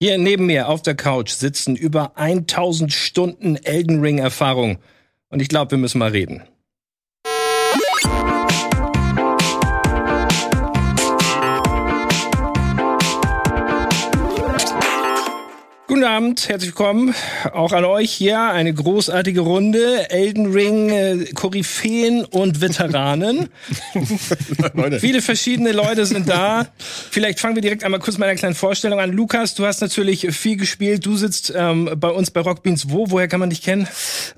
Hier neben mir auf der Couch sitzen über 1000 Stunden Elden Ring Erfahrung. Und ich glaube, wir müssen mal reden. Guten Abend, herzlich willkommen auch an euch hier. Eine großartige Runde. Elden Ring, äh, Koryphäen und Veteranen. Viele verschiedene Leute sind da. Vielleicht fangen wir direkt einmal kurz mit einer kleinen Vorstellung an. Lukas, du hast natürlich viel gespielt. Du sitzt ähm, bei uns bei Rockbeans wo? Woher kann man dich kennen?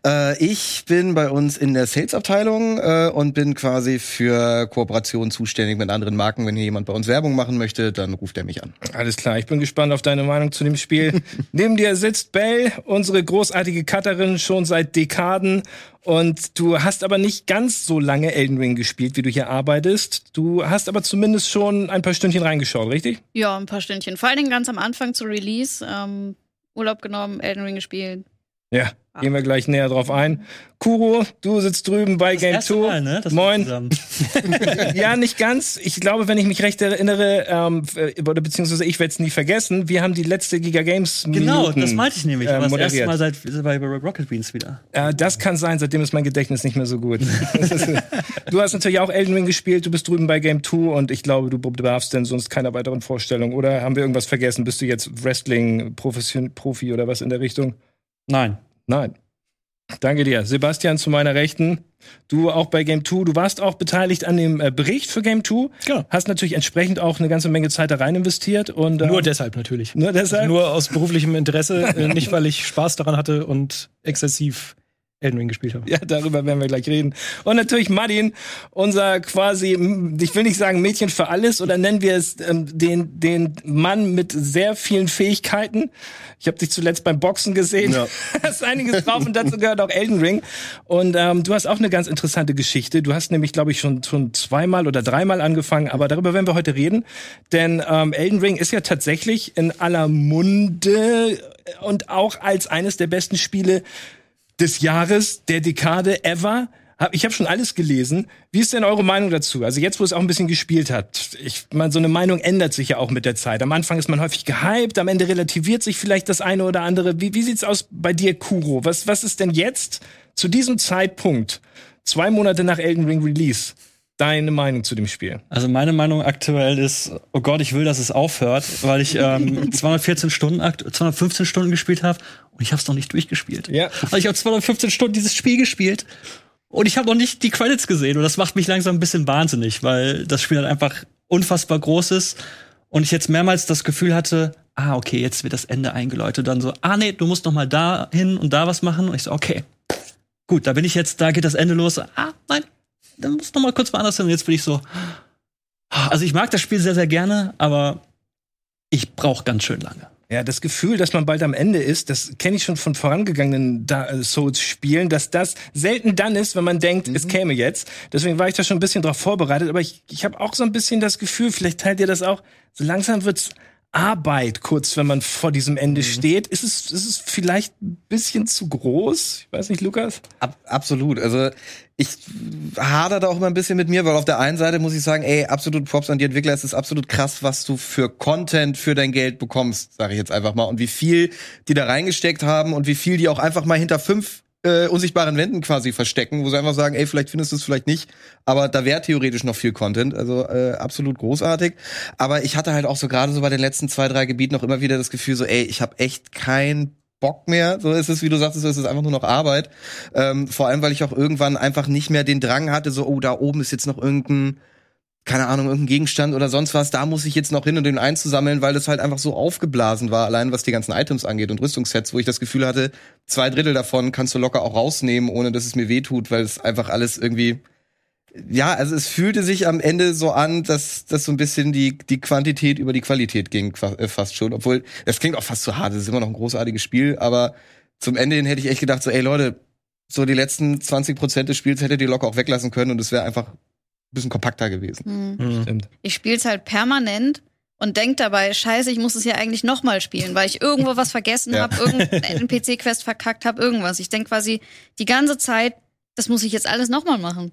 Äh, ich bin bei uns in der Sales-Abteilung äh, und bin quasi für Kooperationen zuständig mit anderen Marken. Wenn hier jemand bei uns Werbung machen möchte, dann ruft er mich an. Alles klar, ich bin gespannt auf deine Meinung zu dem Spiel. Neben dir sitzt Belle, unsere großartige Cutterin, schon seit Dekaden. Und du hast aber nicht ganz so lange Elden Ring gespielt, wie du hier arbeitest. Du hast aber zumindest schon ein paar Stündchen reingeschaut, richtig? Ja, ein paar Stündchen. Vor allen Dingen ganz am Anfang zu Release. Ähm, Urlaub genommen, Elden Ring gespielt. Ja, gehen wir gleich näher drauf ein. Kuro, du sitzt drüben bei Das Game erste 2. Mal, ne? Moin. ja, nicht ganz. Ich glaube, wenn ich mich recht erinnere, ähm, äh, oder beziehungsweise ich werde es nie vergessen, wir haben die letzte Giga Games Genau, das meinte ich nämlich. äh, das erste. Mal seit bei Rocket Beans wieder. Äh, das kann sein, seitdem ist mein Gedächtnis nicht mehr so gut. Ist, du hast natürlich auch Elden Ring gespielt, du bist drüben bei Game 2 und ich glaube, du bedarfst denn sonst keiner weiteren Vorstellung. Oder haben wir irgendwas vergessen? Bist du jetzt Wrestling-Profi oder was in der Richtung? Nein. Nein. Danke dir. Sebastian zu meiner Rechten. Du auch bei Game 2. Du warst auch beteiligt an dem äh, Bericht für Game 2. Genau. Hast natürlich entsprechend auch eine ganze Menge Zeit da rein investiert. Und, äh, Nur deshalb natürlich. Nur deshalb? Nur aus beruflichem Interesse, äh, nicht weil ich Spaß daran hatte und exzessiv Elden Ring gespielt habe. Ja, darüber werden wir gleich reden. Und natürlich Martin, unser quasi, ich will nicht sagen Mädchen für alles, oder nennen wir es ähm, den, den Mann mit sehr vielen Fähigkeiten. Ich habe dich zuletzt beim Boxen gesehen. Ja. hast einiges drauf und dazu gehört auch Elden Ring. Und ähm, du hast auch eine ganz interessante Geschichte. Du hast nämlich, glaube ich, schon, schon zweimal oder dreimal angefangen, aber darüber werden wir heute reden. Denn ähm, Elden Ring ist ja tatsächlich in aller Munde und auch als eines der besten Spiele des Jahres, der Dekade ever. Ich habe schon alles gelesen. Wie ist denn eure Meinung dazu? Also jetzt, wo es auch ein bisschen gespielt hat. Ich meine, so eine Meinung ändert sich ja auch mit der Zeit. Am Anfang ist man häufig gehypt, am Ende relativiert sich vielleicht das eine oder andere. Wie, wie sieht's aus bei dir, Kuro? Was, was ist denn jetzt zu diesem Zeitpunkt, zwei Monate nach Elden Ring Release, deine Meinung zu dem Spiel? Also meine Meinung aktuell ist, oh Gott, ich will, dass es aufhört, weil ich ähm, 214 Stunden, akt 215 Stunden gespielt habe und ich habe es noch nicht durchgespielt. Ja. Also ich habe 215 Stunden dieses Spiel gespielt und ich habe noch nicht die Credits gesehen und das macht mich langsam ein bisschen wahnsinnig, weil das Spiel halt einfach unfassbar groß ist und ich jetzt mehrmals das Gefühl hatte, ah okay, jetzt wird das Ende eingeläutet, dann so, ah nee, du musst noch mal da hin und da was machen und ich so, okay, gut, da bin ich jetzt, da geht das Ende los, ah nein, dann muss noch mal kurz woanders hin und jetzt bin ich so, also ich mag das Spiel sehr, sehr gerne, aber ich brauche ganz schön lange. Ja, das Gefühl, dass man bald am Ende ist, das kenne ich schon von vorangegangenen äh, Souls-Spielen, dass das selten dann ist, wenn man denkt, es käme jetzt. Deswegen war ich da schon ein bisschen drauf vorbereitet. Aber ich, ich habe auch so ein bisschen das Gefühl, vielleicht teilt ihr das auch, so langsam wird's Arbeit, kurz wenn man vor diesem Ende steht. Ist es, ist es vielleicht ein bisschen zu groß? Ich weiß nicht, Lukas? Ab, absolut. Also ich hader da auch immer ein bisschen mit mir, weil auf der einen Seite muss ich sagen, ey, absolut Props an die Entwickler. Es ist absolut krass, was du für Content für dein Geld bekommst, sage ich jetzt einfach mal. Und wie viel die da reingesteckt haben und wie viel die auch einfach mal hinter fünf äh, unsichtbaren Wänden quasi verstecken, wo sie einfach sagen, ey, vielleicht findest du es vielleicht nicht, aber da wäre theoretisch noch viel Content, also äh, absolut großartig. Aber ich hatte halt auch so gerade so bei den letzten zwei, drei Gebieten noch immer wieder das Gefühl so, ey, ich habe echt kein Bock mehr. So ist es, wie du sagst, so ist es einfach nur noch Arbeit. Ähm, vor allem, weil ich auch irgendwann einfach nicht mehr den Drang hatte, so, oh, da oben ist jetzt noch irgendein, keine Ahnung, irgendein Gegenstand oder sonst was, da muss ich jetzt noch hin und den einzusammeln, weil das halt einfach so aufgeblasen war, allein was die ganzen Items angeht und Rüstungssets, wo ich das Gefühl hatte, zwei Drittel davon kannst du locker auch rausnehmen, ohne dass es mir wehtut, weil es einfach alles irgendwie ja, also es fühlte sich am Ende so an, dass das so ein bisschen die, die Quantität über die Qualität ging äh, fast schon. Obwohl, das klingt auch fast zu hart, es ist immer noch ein großartiges Spiel, aber zum Ende hin hätte ich echt gedacht, so, ey Leute, so die letzten 20 Prozent des Spiels hättet ihr locker auch weglassen können und es wäre einfach ein bisschen kompakter gewesen. Hm. Stimmt. Ich spiele es halt permanent und denk dabei, scheiße, ich muss es ja eigentlich nochmal spielen, weil ich irgendwo was vergessen Ja. habe, irgendeinen PC-Quest verkackt habe, irgendwas. Ich denk quasi die ganze Zeit, das muss ich jetzt alles nochmal machen.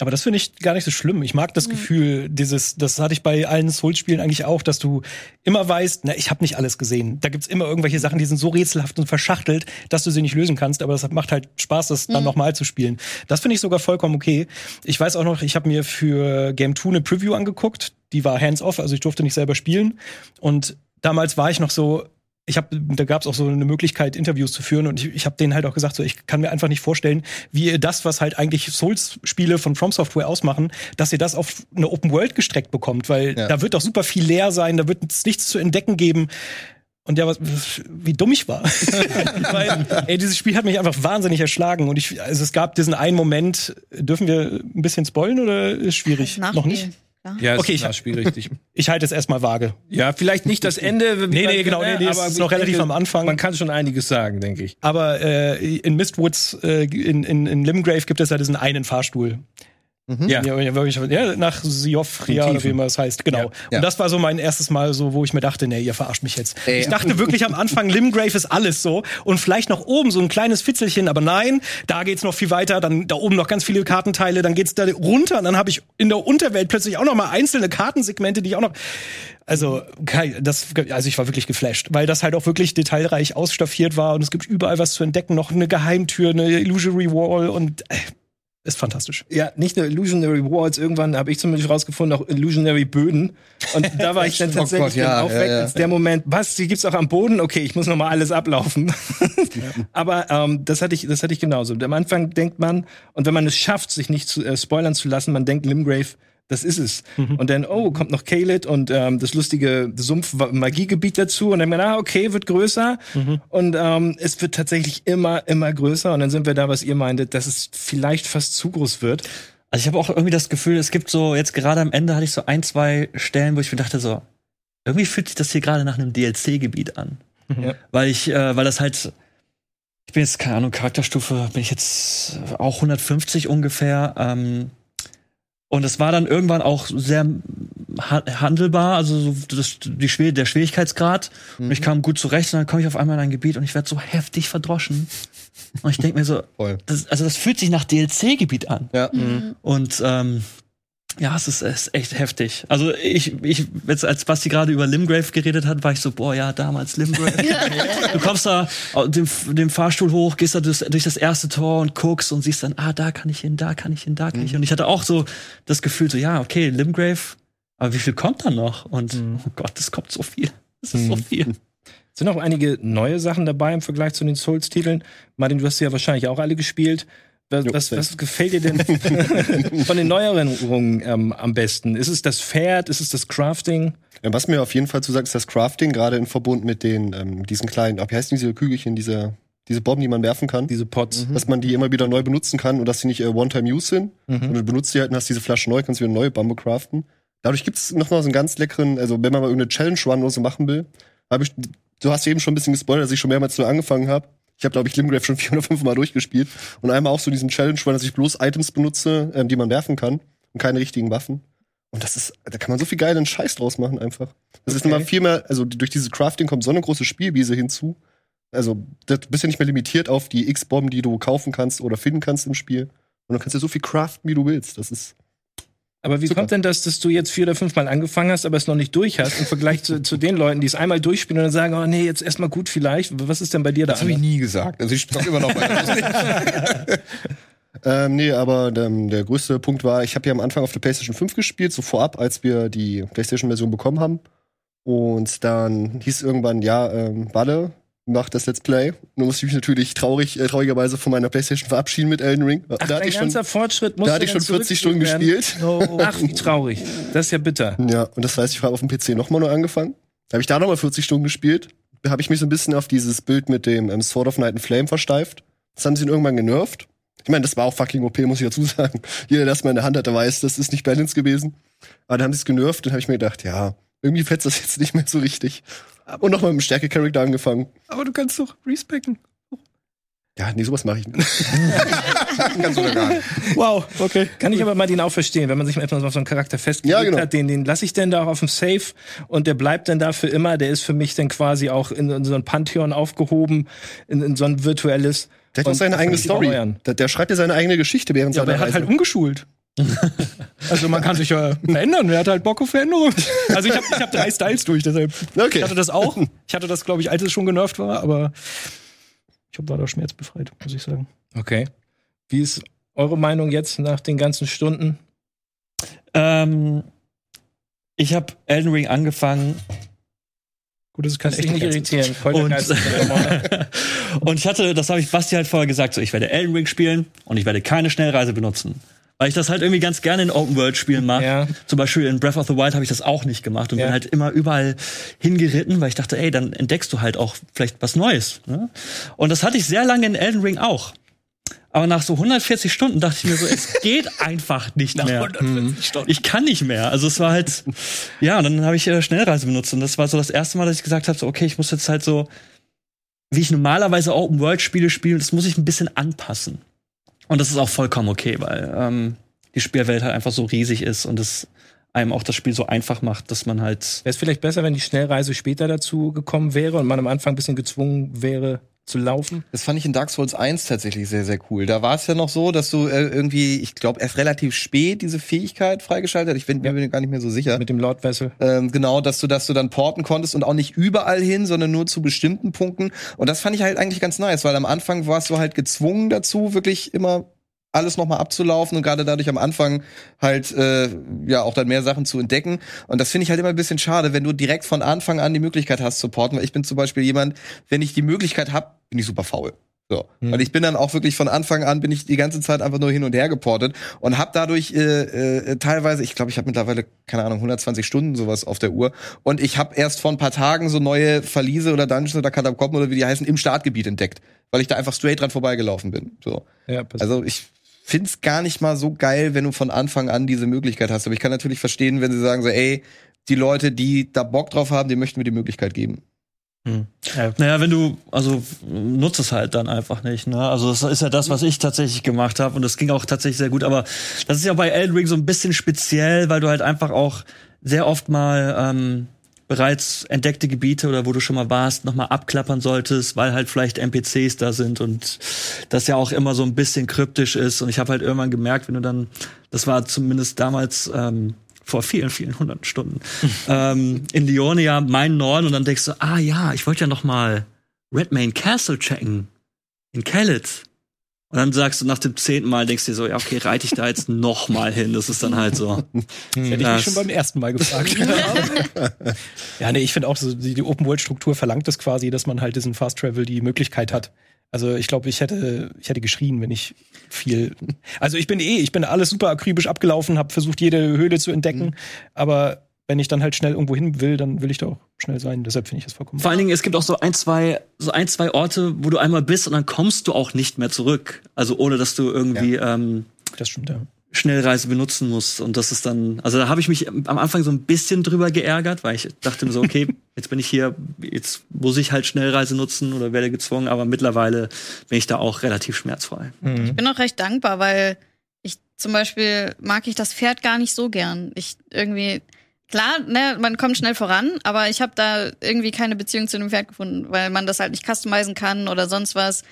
Aber das finde ich gar nicht so schlimm. Ich mag das Gefühl, dieses, das hatte ich bei allen Souls-Spielen eigentlich auch, dass du immer weißt, na, ich habe nicht alles gesehen. Da gibt's immer irgendwelche Sachen, die sind so rätselhaft und verschachtelt, dass du sie nicht lösen kannst. Aber das macht halt Spaß, das dann nochmal zu spielen. Das finde ich sogar vollkommen okay. Ich weiß auch noch, ich habe mir für Game 2 eine Preview angeguckt. Die war hands-off, also ich durfte nicht selber spielen. Und damals war ich noch so, ich habe, da gab es auch so eine Möglichkeit, Interviews zu führen und ich, ich habe denen halt auch gesagt, so ich kann mir einfach nicht vorstellen, wie ihr das, was halt eigentlich Souls-Spiele von From Software ausmachen, dass ihr das auf eine Open World gestreckt bekommt, weil Ja. da wird doch super viel leer sein, da wird es nichts zu entdecken geben. Und ja, was, wie dumm ich war. Weil, ey, dieses Spiel hat mich einfach wahnsinnig erschlagen. Und ich, also es gab diesen einen Moment, dürfen wir ein bisschen spoilen oder ist schwierig? Das Noch nicht? Ja, Okay, ich- das Spiel richtig. Ich halte es erstmal vage. Ja, vielleicht nicht das Ende. Nee, nee, genau, nee, nee, es ist noch ich relativ am Anfang. Man kann schon einiges sagen, denke ich. Aber äh, in Mistwoods, äh, in, in, in Limgrave gibt es ja diesen einen Fahrstuhl. Ja. Ja, ja, wirklich, ja, nach Siofria oder wie immer es heißt, genau. Ja. Und das war so mein erstes Mal so, wo ich mir dachte, nee, ihr verarscht mich jetzt. Ey. Ich dachte wirklich am Anfang, Limgrave ist alles so und vielleicht noch oben so ein kleines Fitzelchen, aber nein, da geht's noch viel weiter, dann da oben noch ganz viele Kartenteile, dann geht's da runter und dann habe ich in der Unterwelt plötzlich auch noch mal einzelne Kartensegmente, die ich auch noch also, das, also ich war wirklich geflasht, weil das halt auch wirklich detailreich ausstaffiert war und es gibt überall was zu entdecken, noch eine Geheimtür, eine Illusory Wall und äh, ist fantastisch. Ja, nicht nur Illusionary Walls, irgendwann habe ich zumindest rausgefunden, auch Illusionary Böden. Und da war ich dann Oh tatsächlich Gott, ja, dann auch ja, weg, ja. als der Moment, was, die gibt's auch am Boden? Okay, ich muss noch mal alles ablaufen. Aber ähm, das hatte ich, das hatte ich genauso. Am Anfang denkt man, und wenn man es schafft, sich nicht zu, äh, spoilern zu lassen, man denkt Limgrave, das ist es. Und dann, oh, kommt noch Kaled und ähm, das lustige Sumpf-Magiegebiet dazu. Und dann man, ah, okay, wird größer. Und ähm, es wird tatsächlich immer, immer größer. Und dann sind wir da, was ihr meintet, dass es vielleicht fast zu groß wird. Also ich habe auch irgendwie das Gefühl, es gibt so, jetzt gerade am Ende hatte ich so ein, zwei Stellen, wo ich mir dachte, so, irgendwie fühlt sich das hier gerade nach einem DLC-Gebiet an. Ja. Weil ich, äh, weil das halt, ich bin jetzt, keine Ahnung, Charakterstufe, bin ich jetzt auch 150 ungefähr. Ähm, und es war dann irgendwann auch sehr ha handelbar, also so das, die Schwer der Schwierigkeitsgrad. Und ich kam gut zurecht und dann komme ich auf einmal in ein Gebiet und ich werde so heftig verdroschen. Und ich denke mir so, das, also das fühlt sich nach DLC-Gebiet an. Ja. Und ähm, ja, es ist, es ist echt heftig. Also ich, ich jetzt als Basti gerade über Limgrave geredet hat, war ich so, boah, ja, damals Limgrave. du kommst da au- dem, dem Fahrstuhl hoch, gehst da durch, durch das erste Tor und guckst und siehst dann, ah, da kann ich hin, da kann ich hin, da kann ich hin. Und ich hatte auch so das Gefühl, so, ja, okay, Limgrave, aber wie viel kommt da noch? Und oh Gott, es kommt so viel. Es ist so viel. Sind auch einige neue Sachen dabei im Vergleich zu den Souls-Titeln. Martin, du hast sie ja wahrscheinlich auch alle gespielt. Was, was, was gefällt dir denn von den Neuerungen ähm, am besten? Ist es das Pferd? Ist es das Crafting? Ja, was mir auf jeden Fall zu sagen ist das Crafting, gerade in Verbund mit den ähm, diesen kleinen, wie heißen diese Kügelchen, diese, diese Bomben, die man werfen kann, Diese Pots? dass man die immer wieder neu benutzen kann und dass sie nicht äh, One-Time-Use sind. Und du benutzt die halt und hast diese Flasche neu, kannst wieder eine neue Bombe craften. Dadurch gibt's noch mal so einen ganz leckeren, also wenn man mal irgendeine Challenge-Run oder so machen will, habe ich, du hast eben schon ein bisschen gespoilert, dass ich schon mehrmals nur angefangen habe. Ich habe, glaube ich, Limgrave schon vier oder fünf Mal durchgespielt. Und einmal auch so diesen Challenge-Run, dass ich bloß Items benutze, ähm, die man werfen kann und keine richtigen Waffen. Und das ist, da kann man so viel geilen Scheiß draus machen einfach. Das ist Okay. nochmal viel mehr, also durch dieses Crafting kommt so eine große Spielwiese hinzu. Also, du bist ja nicht mehr limitiert auf die X-Bomben, die du kaufen kannst oder finden kannst im Spiel. Und du kannst ja so viel craften, wie du willst. Das ist. Aber wie Super. kommt denn das, dass du jetzt vier oder fünf Mal angefangen hast, aber es noch nicht durch hast, im Vergleich zu, zu den Leuten, die es einmal durchspielen und dann sagen, oh nee, jetzt erstmal gut vielleicht. Was ist denn bei dir da? Das habe ich nie gesagt. Also ich zock immer noch weiter. Ähm, nee, aber ähm, der größte Punkt war, ich habe ja am Anfang auf der PlayStation 5 gespielt, so vorab, als wir die PlayStation-Version bekommen haben. Und dann hieß irgendwann, ja, ähm, Walle, mach das Let's Play. Nun musste ich mich natürlich traurig, äh, traurigerweise von meiner PlayStation verabschieden mit Elden Ring. Ach, da hatte ich schon, Fortschritt muss da hatte ich schon 40 Stunden gespielt. Ach, wie traurig. Das ist ja bitter. Ja, und das heißt, ich habe auf dem PC nochmal neu angefangen. Da habe ich da nochmal 40 Stunden gespielt. Da habe ich mich so ein bisschen auf dieses Bild mit dem ähm, Sword of Night and Flame versteift. Das haben sie dann irgendwann genervt. Ich meine, das war auch fucking OP, muss ich dazu sagen. Jeder, der das mal in der Hand hatte, weiß, das ist nicht Balance gewesen. Aber dann haben sie es genervt und habe ich mir gedacht, ja, irgendwie fetzt das jetzt nicht mehr so richtig. Und nochmal mit dem Stärke-Charakter angefangen. Aber du kannst doch respecken. Ja, nee, sowas mache ich nicht. Ganz oder gar nicht. Wow, okay. Kann ich aber Martin auch verstehen, wenn man sich erstmal auf so einen Charakter festgelegt Ja, genau. hat, den, den lasse ich denn da auch auf dem Safe und der bleibt dann da für immer. Der ist für mich dann quasi auch in, in so ein Pantheon aufgehoben, in, in so ein virtuelles. Der hat auch seine eigene Story. Der, der schreibt ja seine eigene Geschichte während Ja, aber seiner er hat Reise. halt umgeschult. Also man kann sich ja verändern. Wer hat halt Bock auf Veränderung? Also ich habe ich hab drei Styles durch, deshalb. Okay. Ich hatte das auch. Ich hatte das, glaube ich, als es schon genervt war, aber ich hab- war da schmerzbefreit, muss ich sagen. Okay. Wie ist eure Meinung jetzt nach den ganzen Stunden? Ähm, ich habe Elden Ring angefangen Gut, das Lass dich nicht irritieren. Und- und ich hatte, das habe ich Basti halt vorher gesagt, so ich werde Elden Ring spielen und ich werde keine Schnellreise benutzen. Weil ich das halt irgendwie ganz gerne in Open-World-Spielen mache. Ja. Zum Beispiel in Breath of the Wild habe ich das auch nicht gemacht und Ja. bin halt immer überall hingeritten, weil ich dachte, ey, dann entdeckst du halt auch vielleicht was Neues. Ne? Und das hatte ich sehr lange in Elden Ring auch. Aber nach so 140 Stunden dachte ich mir so, es geht einfach nicht mehr. Ich kann nicht mehr. Also es war halt, ja, und dann habe ich äh, Schnellreise benutzt und das war so das erste Mal, dass ich gesagt habe, so, okay, ich muss jetzt halt so, wie ich normalerweise Open World Spiele spiele, das muss ich ein bisschen anpassen. Und das ist auch vollkommen okay, weil ähm, die Spielwelt halt einfach so riesig ist und es einem auch das Spiel so einfach macht, dass man halt Wäre es vielleicht besser, wenn die Schnellreise später dazu gekommen wäre und man am Anfang ein bisschen gezwungen wäre zu laufen? Das fand ich in Dark Souls 1 tatsächlich sehr, sehr cool. Da war es ja noch so, dass du äh, irgendwie, ich glaube, erst relativ spät diese Fähigkeit freigeschaltet. Ich bin mir bin gar nicht mehr so sicher. Mit dem Lord Vessel. Ähm, genau, dass du, dass du dann porten konntest und auch nicht überall hin, sondern nur zu bestimmten Punkten. Und das fand ich halt eigentlich ganz nice, weil am Anfang warst du halt gezwungen dazu, wirklich immer alles nochmal abzulaufen und gerade dadurch am Anfang halt äh, ja auch dann mehr Sachen zu entdecken. Und das finde ich halt immer ein bisschen schade, wenn du direkt von Anfang an die Möglichkeit hast zu porten. Weil ich bin zum Beispiel jemand, wenn ich die Möglichkeit habe, bin ich super faul. So. Weil ich bin dann auch wirklich von Anfang an bin ich die ganze Zeit einfach nur hin und her geportet und habe dadurch äh, äh, teilweise, ich glaube, ich habe mittlerweile keine Ahnung 120 Stunden sowas auf der Uhr und ich habe erst vor ein paar Tagen so neue Verliese oder Dungeons oder Katakomben oder wie die heißen im Startgebiet entdeckt, weil ich da einfach straight dran vorbeigelaufen bin. So. Ja, Also ich find's gar nicht mal so geil, wenn du von Anfang an diese Möglichkeit hast. Aber ich kann natürlich verstehen, wenn sie sagen so, ey, die Leute, die da Bock drauf haben, denen möchten wir die Möglichkeit geben. Naja, wenn du, also nutzt es halt dann einfach nicht. Ne? Also das ist ja das, was ich tatsächlich gemacht habe und das ging auch tatsächlich sehr gut. Aber das ist ja bei Elden Ring so ein bisschen speziell, weil du halt einfach auch sehr oft mal ähm, bereits entdeckte Gebiete oder wo du schon mal warst, nochmal abklappern solltest, weil halt vielleicht NPCs da sind und das ja auch immer so ein bisschen kryptisch ist. Und ich habe halt irgendwann gemerkt, wenn du dann, das war zumindest damals ähm, vor vielen, vielen hunderten Stunden, ähm, in Leonia, mein Norden, und dann denkst du, ah ja, ich wollte ja noch mal Redmane Castle checken in Kellet. Und dann sagst du nach dem zehnten Mal, denkst du dir so, ja, okay, reite ich da jetzt noch mal hin. Das ist dann halt so. Hätte ich Das- mich schon beim ersten Mal gefragt. ja, nee, ich finde auch, so, die, die Open-World-Struktur verlangt es quasi, dass man halt diesen Fast Travel die Möglichkeit hat. Also ich glaube, ich hätte, ich hätte geschrien, wenn ich viel. Also ich bin eh, ich bin alles super akribisch abgelaufen, habe versucht, jede Höhle zu entdecken. Aber wenn ich dann halt schnell irgendwo hin will, dann will ich da auch schnell sein. Deshalb finde ich das vollkommen. Vor allen Dingen, es gibt auch so ein, zwei, so ein, zwei Orte, wo du einmal bist und dann kommst du auch nicht mehr zurück. Also ohne, dass du irgendwie ähm, Das stimmt, ja. Schnellreise benutzen musst. Und das ist dann, also da habe ich mich am Anfang so ein bisschen drüber geärgert, weil ich dachte mir so, okay, jetzt bin ich hier, jetzt muss ich halt Schnellreise nutzen oder werde gezwungen, aber mittlerweile bin ich da auch relativ schmerzfrei. Ich bin auch recht dankbar, weil ich zum Beispiel mag ich das Pferd gar nicht so gern. Ich irgendwie, klar, ne, man kommt schnell voran, aber ich habe da irgendwie keine Beziehung zu dem Pferd gefunden, weil man das halt nicht customizen kann oder sonst was.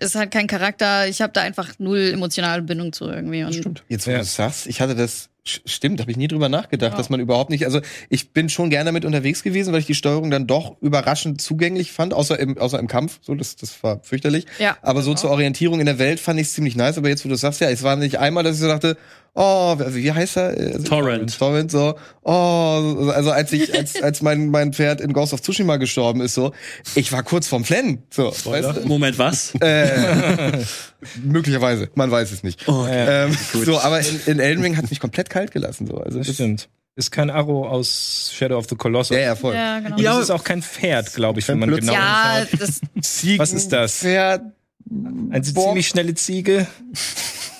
Ist halt kein Charakter. Ich habe da einfach null emotionale Bindung zu irgendwie. Und Stimmt. Jetzt, wo Ja. du es sagst, ich hatte das, stimmt, habe ich nie drüber nachgedacht, Ja. dass man überhaupt nicht, also ich bin schon gerne damit unterwegs gewesen, weil ich die Steuerung dann doch überraschend zugänglich fand, außer im, außer im Kampf, so, das, das war fürchterlich. Ja, Aber so zur Orientierung in der Welt fand ich es ziemlich nice, aber jetzt, wo du sagst, ja, es war nicht einmal, dass ich so dachte, oh, wie wie heißt er? Äh, Torrent. Torrent, so, oh, also als ich, als, als mein, mein Pferd in Ghost of Tsushima gestorben ist, so, ich war kurz vorm Flennen, so, weißt du? Moment, was? Äh, möglicherweise, man weiß es nicht. Oh, Ähm, so, aber in, in Elden Ring hat mich komplett kalt gelassen. So. Also Das stimmt. Ist kein Arrow aus Shadow of the Colossus. ja, ja, voll. ja, genau. Und das ist auch kein Pferd, glaube ich, wenn man genau ja, hinschaut. das, Was ist das? Pferd, Eine ziemlich schnelle Ziege.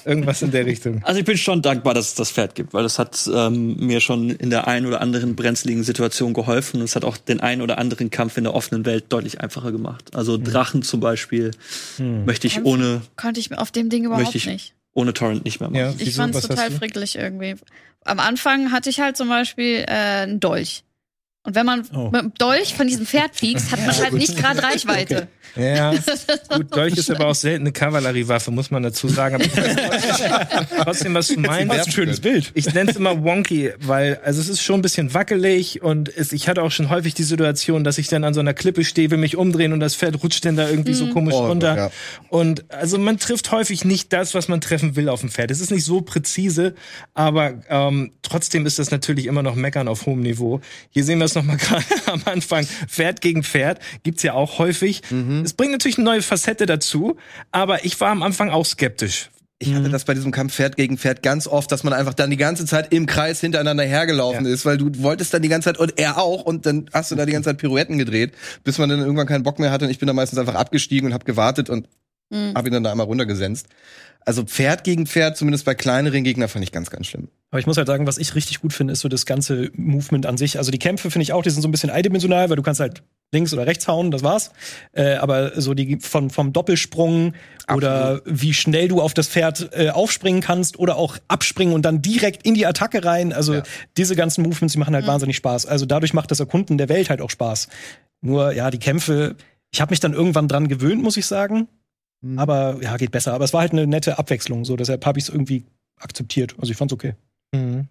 Irgendwas in der Richtung. Also ich bin schon dankbar, dass es das Pferd gibt, weil das hat ähm, mir schon in der einen oder anderen brenzligen Situation geholfen und es hat auch den einen oder anderen Kampf in der offenen Welt deutlich einfacher gemacht. Also Drachen zum Beispiel möchte ich ohne, konnte ich auf dem Ding überhaupt Möchte ich- nicht. ohne Torrent nicht mehr machen. Ja, Ich Was hast total frickelig irgendwie. Am Anfang hatte ich halt zum Beispiel äh, einen Dolch. Und wenn man Oh. mit dem Dolch von diesem Pferd piekst, hat man halt nicht gerade Reichweite. Ja, gut, Dolch ist aber auch selten eine Kavalleriewaffe, muss man dazu sagen. Aber trotzdem, was du meinst. Was ein schönes Bild. Ich nenne es immer wonky, weil also es ist schon ein bisschen wackelig und es, ich hatte auch schon häufig die Situation, dass ich dann an so einer Klippe stehe, will mich umdrehen und das Pferd rutscht dann da irgendwie so komisch Oh, runter. ja. Und also man trifft häufig nicht das, was man treffen will auf dem Pferd. Es ist nicht so präzise, aber ähm, trotzdem ist das natürlich immer noch Meckern auf hohem Niveau. Hier sehen wir es nochmal gerade am Anfang. Pferd gegen Pferd gibt's ja auch häufig. Es bringt natürlich eine neue Facette dazu, aber ich war am Anfang auch skeptisch. Ich hatte das bei diesem Kampf Pferd gegen Pferd ganz oft, dass man einfach dann die ganze Zeit im Kreis hintereinander hergelaufen ist, weil du wolltest dann die ganze Zeit und er auch und dann hast du da die ganze Zeit Pirouetten gedreht, bis man dann irgendwann keinen Bock mehr hatte und ich bin dann meistens einfach abgestiegen und habe gewartet und Mhm. habe ihn dann da einmal runtergesenzt. Also Pferd gegen Pferd, zumindest bei kleineren Gegnern, fand ich ganz, ganz schlimm. Aber ich muss halt sagen, was ich richtig gut finde, ist so das ganze Movement an sich. Also die Kämpfe finde ich auch, die sind so ein bisschen eindimensional, weil du kannst halt links oder rechts hauen, das war's. Äh, aber so die von, vom Doppelsprung oder wie schnell du auf das Pferd äh, aufspringen kannst oder auch abspringen und dann direkt in die Attacke rein. Also Ja. diese ganzen Movements, die machen halt wahnsinnig Spaß. Also dadurch macht das Erkunden der Welt halt auch Spaß. Nur, ja, die Kämpfe, ich habe mich dann irgendwann dran gewöhnt, muss ich sagen. Aber ja, geht besser. Aber es war halt eine nette Abwechslung, so deshalb habe ich es irgendwie akzeptiert. Also ich fand's okay.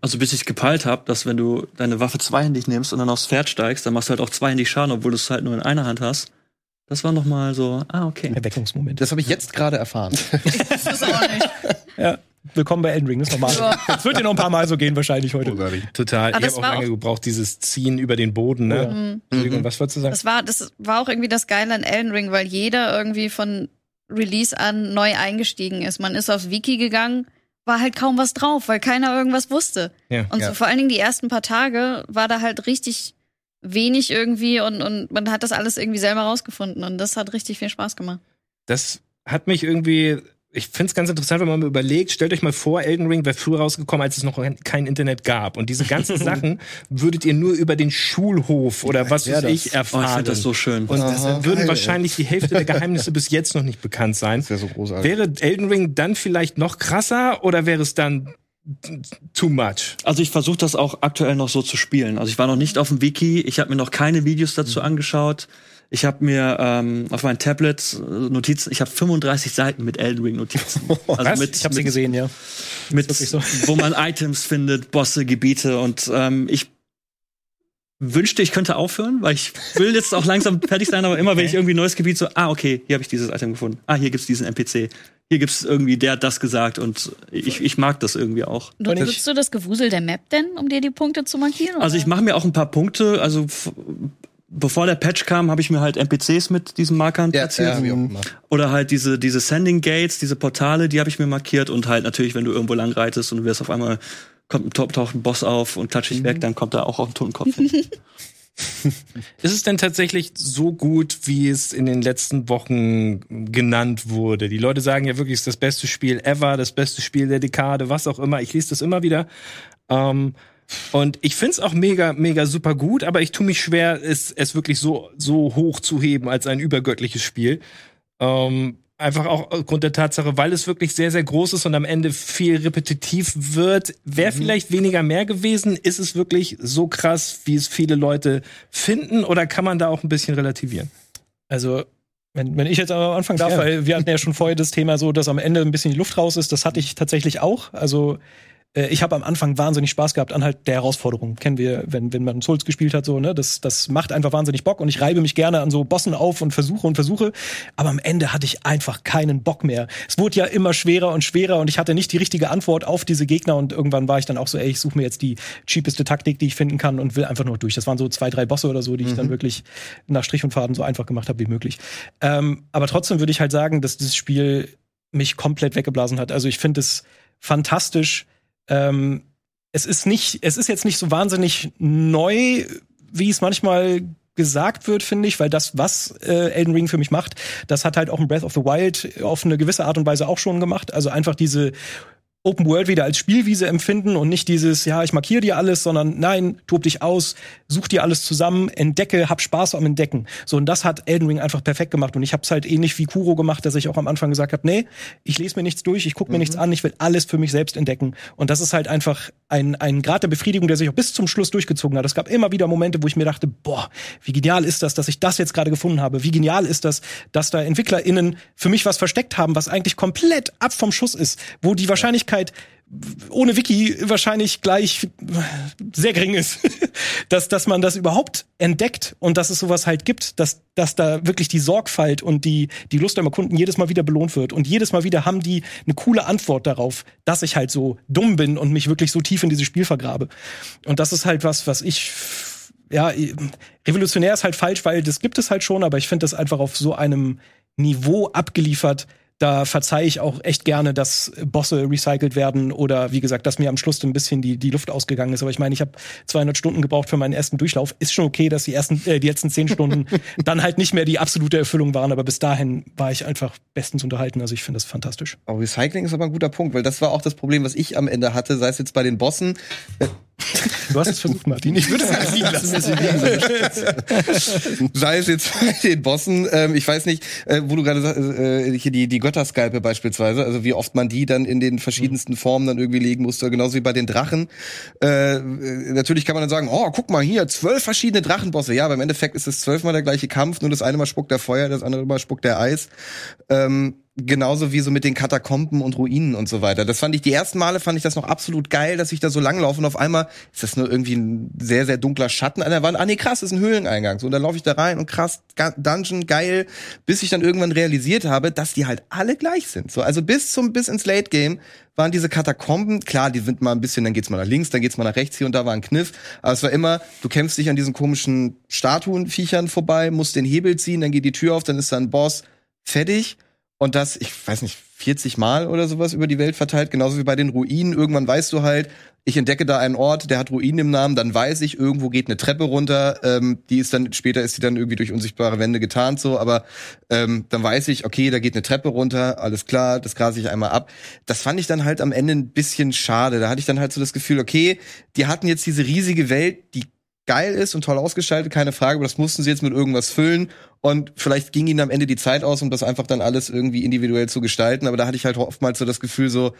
Also bis ich gepeilt habe, dass wenn du deine Waffe zweihändig nimmst und dann aufs Pferd steigst, dann machst du halt auch zweihändig Schaden, obwohl du es halt nur in einer Hand hast. Das war noch mal so, ah, okay. Erweckungsmoment. Das habe ich jetzt gerade erfahren. Das ist auch nicht. Ja, willkommen bei Elden Ring, das ist normal. Ja. Das wird dir noch ein paar Mal so gehen wahrscheinlich heute. Großartig. Total. Aber ich das habe auch war lange auch- gebraucht, dieses Ziehen über den Boden. Ne? Mhm. Entschuldigung, was wolltest du sagen? Das war, das war auch irgendwie das Geile an Elden Ring, weil jeder irgendwie von Release an neu eingestiegen ist. Man ist aufs Wiki gegangen, war halt kaum was drauf, weil keiner irgendwas wusste. Ja. Und Ja. so vor allen Dingen die ersten paar Tage war da halt richtig wenig irgendwie und, und man hat das alles irgendwie selber rausgefunden und das hat richtig viel Spaß gemacht. das hat mich irgendwie. Ich finde es ganz interessant, wenn man mal überlegt, stellt euch mal vor, Elden Ring wäre früher rausgekommen, als es noch kein Internet gab. Und diese ganzen Sachen würdet ihr nur über den Schulhof oder was weiß das? ich Oh, ich erfahren. finde das so schön. und Aha, würden geil, wahrscheinlich die Hälfte der Geheimnisse bis jetzt noch nicht bekannt sein. Das wäre so großartig. Wäre Elden Ring dann vielleicht noch krasser oder wäre es dann too much? Also ich versuche das auch aktuell noch so zu spielen. Also ich war noch nicht auf dem Wiki, ich habe mir noch keine Videos dazu Mhm. angeschaut. Ich habe mir ähm, auf mein Tablet äh, Notizen, ich habe 35 Seiten mit Elden Ring Notizen. Also Was? mit, Ich habe sie gesehen, ja. mit so. wo man Items findet, Bosse, Gebiete und ähm, ich wünschte, ich könnte aufhören, weil ich will jetzt auch langsam fertig sein, aber immer wenn ich irgendwie ein neues Gebiet so, ah, okay, hier habe ich dieses Item gefunden. Ah, hier gibt's diesen NPC. Hier gibt's irgendwie, der hat das gesagt und ich, ich mag das irgendwie auch. Du, nutzt du das Gewusel der Map denn, um dir die Punkte zu markieren? Also ich oder? mache mir auch ein paar Punkte, also bevor der Patch kam, habe ich mir halt NPCs mit diesen Markern platziert. ich auch gemacht. Oder halt diese, diese Sending Gates, diese Portale, die habe ich mir markiert. Und halt natürlich, wenn du irgendwo lang reitest und du wirst auf einmal, kommt ein Top, taucht ein Boss auf und klatscht dich weg, dann kommt da auch auf den Totenkopf hin. Ist es denn tatsächlich so gut, wie es in den letzten Wochen genannt wurde? Die Leute sagen ja wirklich, es ist das beste Spiel ever, das beste Spiel der Dekade, was auch immer. Ich lese das immer wieder. Ähm, und ich find's auch mega, mega super gut, aber ich tue mich schwer, es, es wirklich so, so hoch zu heben als ein übergöttliches Spiel. Ähm, einfach auch aufgrund der Tatsache, weil es wirklich sehr, sehr groß ist und am Ende viel repetitiv wird. Wäre vielleicht weniger mehr gewesen? Ist es wirklich so krass, wie es viele Leute finden? Oder kann man da auch ein bisschen relativieren? Also, wenn, wenn ich jetzt aber anfangen darf, weil wir hatten ja schon vorher das Thema so, dass am Ende ein bisschen die Luft raus ist, das hatte ich tatsächlich auch. Also, ich habe am Anfang wahnsinnig Spaß gehabt an halt der Herausforderung. Kennen wir, wenn, wenn man Souls gespielt hat, so, ne? Das, das macht einfach wahnsinnig Bock und ich reibe mich gerne an so Bossen auf und versuche und versuche. Aber am Ende hatte ich einfach keinen Bock mehr. Es wurde ja immer schwerer und schwerer und ich hatte nicht die richtige Antwort auf diese Gegner und irgendwann war ich dann auch so, ey, ich suche mir jetzt die cheapeste Taktik, die ich finden kann und will einfach nur durch. Das waren so zwei, drei Bosse oder so, die ich dann wirklich nach Strich und Faden so einfach gemacht habe wie möglich. Ähm, aber trotzdem würde ich halt sagen, dass dieses Spiel mich komplett weggeblasen hat. Also ich finde es fantastisch. Ähm, es ist nicht, es ist jetzt nicht so wahnsinnig neu, wie es manchmal gesagt wird, finde ich, weil das, was äh, Elden Ring für mich macht, das hat halt auch ein Breath of the Wild auf eine gewisse Art und Weise auch schon gemacht. Also einfach diese Open World wieder als Spielwiese empfinden und nicht dieses, ja, ich markiere dir alles, sondern nein, tob dich aus, such dir alles zusammen, entdecke, hab Spaß am Entdecken. So, und das hat Elden Ring einfach perfekt gemacht. Und ich habe es halt ähnlich wie Kuro gemacht, dass ich auch am Anfang gesagt habe, nee, ich lese mir nichts durch, ich gucke mir nichts an, ich will alles für mich selbst entdecken. Und das ist halt einfach ein, ein Grad der Befriedigung, der sich auch bis zum Schluss durchgezogen hat. Es gab immer wieder Momente, wo ich mir dachte, boah, wie genial ist das, dass ich das jetzt gerade gefunden habe? Wie genial ist das, dass da EntwicklerInnen für mich was versteckt haben, was eigentlich komplett ab vom Schuss ist, wo die Wahrscheinlichkeit ohne Wiki wahrscheinlich gleich sehr gering ist, dass, dass man das überhaupt entdeckt und dass es sowas halt gibt, dass, dass da wirklich die Sorgfalt und die, die Lust am Kunden jedes Mal wieder belohnt wird. Und jedes Mal wieder haben die eine coole Antwort darauf, dass ich halt so dumm bin und mich wirklich so tief in dieses Spiel vergrabe. Und das ist halt was, was ich ja, revolutionär ist halt falsch, weil das gibt es halt schon, aber ich finde das einfach auf so einem Niveau abgeliefert, da verzeihe ich auch echt gerne, dass Bosse recycelt werden oder wie gesagt, dass mir am Schluss ein bisschen die, die Luft ausgegangen ist. Aber ich meine, ich habe 200 Stunden gebraucht für meinen ersten Durchlauf. Ist schon okay, dass die ersten, äh, die letzten 10 Stunden dann halt nicht mehr die absolute Erfüllung waren. Aber bis dahin war ich einfach bestens unterhalten. Also ich finde das fantastisch. Aber Recycling ist aber ein guter Punkt, weil das war auch das Problem, was ich am Ende hatte, sei es jetzt bei den Bossen. Du hast es versucht, Martin. Ich würde es halt liegen lassen. sei es jetzt bei den Bossen, ähm, ich weiß nicht, äh, wo du gerade sagst, äh, hier die, die Götterskalpe beispielsweise, also wie oft man die dann in den verschiedensten Formen dann irgendwie legen musste, genauso wie bei den Drachen. Äh, natürlich kann man dann sagen, oh, guck mal hier, zwölf verschiedene Drachenbosse. Ja, aber im Endeffekt ist es zwölfmal der gleiche Kampf, nur das eine Mal spuckt der Feuer, das andere Mal spuckt der Eis. Ähm, genauso wie so mit den Katakomben und Ruinen und so weiter. Das fand ich die ersten Male fand ich das noch absolut geil, dass ich da so langlaufe und auf einmal ist das nur irgendwie ein sehr sehr dunkler Schatten an der Wand. Ah nee, krass, ist ein Höhleneingang. So und dann laufe ich da rein und krass Dungeon geil, bis ich dann irgendwann realisiert habe, dass die halt alle gleich sind. So also bis zum bis ins Late Game waren diese Katakomben, klar, die sind mal ein bisschen, dann geht's mal nach links, dann geht's mal nach rechts, hier und da war ein Kniff, aber es war immer, du kämpfst dich an diesen komischen Statuenviechern vorbei, musst den Hebel ziehen, dann geht die Tür auf, dann ist da ein Boss, fertig und das, ich weiß nicht, 40 Mal oder sowas über die Welt verteilt, genauso wie bei den Ruinen. Irgendwann weißt du halt, ich entdecke da einen Ort, der hat Ruinen im Namen, dann weiß ich, irgendwo geht eine Treppe runter, ähm, die ist dann, später ist die dann irgendwie durch unsichtbare Wände getarnt so, aber ähm, dann weiß ich, okay, da geht eine Treppe runter, alles klar, das grase ich einmal ab. Das fand ich dann halt am Ende ein bisschen schade. Da hatte ich dann halt so das Gefühl, okay, die hatten jetzt diese riesige Welt, die geil ist und toll ausgestaltet, keine Frage, aber das mussten sie jetzt mit irgendwas füllen. Und vielleicht ging ihnen am Ende die Zeit aus, um das einfach dann alles irgendwie individuell zu gestalten, aber da hatte ich halt oftmals so das Gefühl so,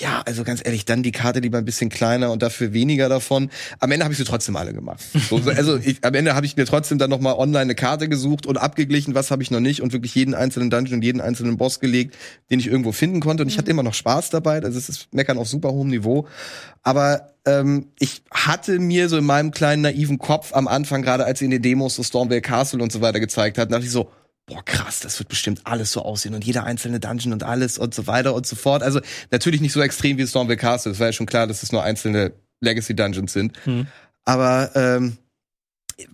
ja, also ganz ehrlich, dann die Karte lieber ein bisschen kleiner und dafür weniger davon. Am Ende habe ich sie trotzdem alle gemacht. So, also ich, am Ende habe ich mir trotzdem dann nochmal online eine Karte gesucht und abgeglichen, was habe ich noch nicht und wirklich jeden einzelnen Dungeon und jeden einzelnen Boss gelegt, den ich irgendwo finden konnte. Und ich hatte immer noch Spaß dabei. Also es ist Meckern auf super hohem Niveau. Aber ähm, ich hatte mir so in meinem kleinen naiven Kopf am Anfang, gerade als sie in den Demos so Stormvale Castle und so weiter gezeigt hat, dachte ich so, boah, krass, das wird bestimmt alles so aussehen und jeder einzelne Dungeon und alles und so weiter und so fort. Also natürlich nicht so extrem wie Stormville Castle. Es war ja schon klar, dass es nur einzelne Legacy Dungeons sind. Mhm. Aber ähm,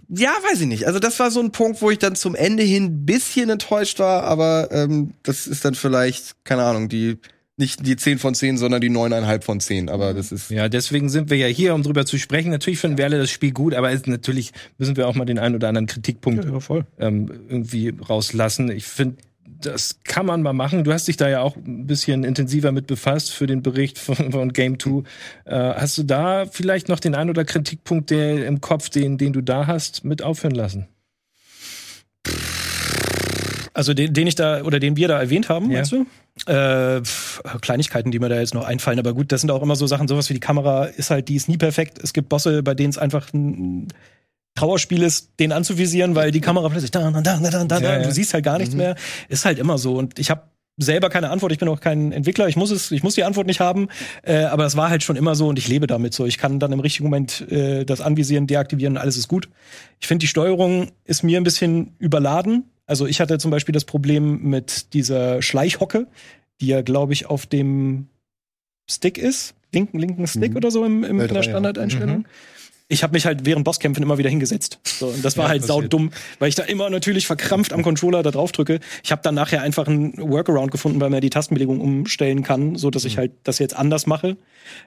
ja, weiß ich nicht. Also das war so ein Punkt, wo ich dann zum Ende hin ein bisschen enttäuscht war, aber ähm, das ist dann vielleicht, keine Ahnung, die nicht die 10 von 10, sondern die 9,5 von 10. Aber das ist. Ja, deswegen sind wir ja hier, um drüber zu sprechen. Natürlich finden wir alle das Spiel gut, aber es, natürlich müssen wir auch mal den einen oder anderen Kritikpunkt Ja, voll. ähm, irgendwie rauslassen. Ich finde, das kann man mal machen. Du hast dich da ja auch ein bisschen intensiver mit befasst für den Bericht von, von Game 2. Äh, hast du da vielleicht noch den einen oder Kritikpunkt, der im Kopf, den, den du da hast, mit aufhören lassen? Also den, den ich da oder den wir da erwähnt haben, Ja. meinst du? Äh, pf, Kleinigkeiten, die mir da jetzt noch einfallen, aber gut, das sind auch immer so Sachen, sowas wie die Kamera ist halt, die ist nie perfekt. Es gibt Bosse, bei denen es einfach ein Trauerspiel ist, den anzuvisieren, weil die Kamera plötzlich da, da, da, da, da, Ja, du siehst halt gar nichts mehr. Ist halt immer so. Und ich habe selber keine Antwort. Ich bin auch kein Entwickler. Ich muss es, ich muss die Antwort nicht haben. Äh, aber es war halt schon immer so und ich lebe damit so. Ich kann dann im richtigen Moment äh, das anvisieren, deaktivieren alles ist gut. Ich finde, die Steuerung ist mir ein bisschen überladen. Also ich hatte zum Beispiel das Problem mit dieser Schleichhocke, die ja, glaube ich, auf dem Stick ist. Linken, linken Stick Mhm. oder so im, im, in L3, der ja. Standardeinstellung. Ich habe mich halt während Bosskämpfen immer wieder hingesetzt. So, und das war Ja, halt passiert. saudumm, weil ich da immer natürlich verkrampft am Controller da drauf drücke. Ich habe dann nachher einfach einen Workaround gefunden, weil man die Tastenbelegung umstellen kann, so dass ich halt das jetzt anders mache.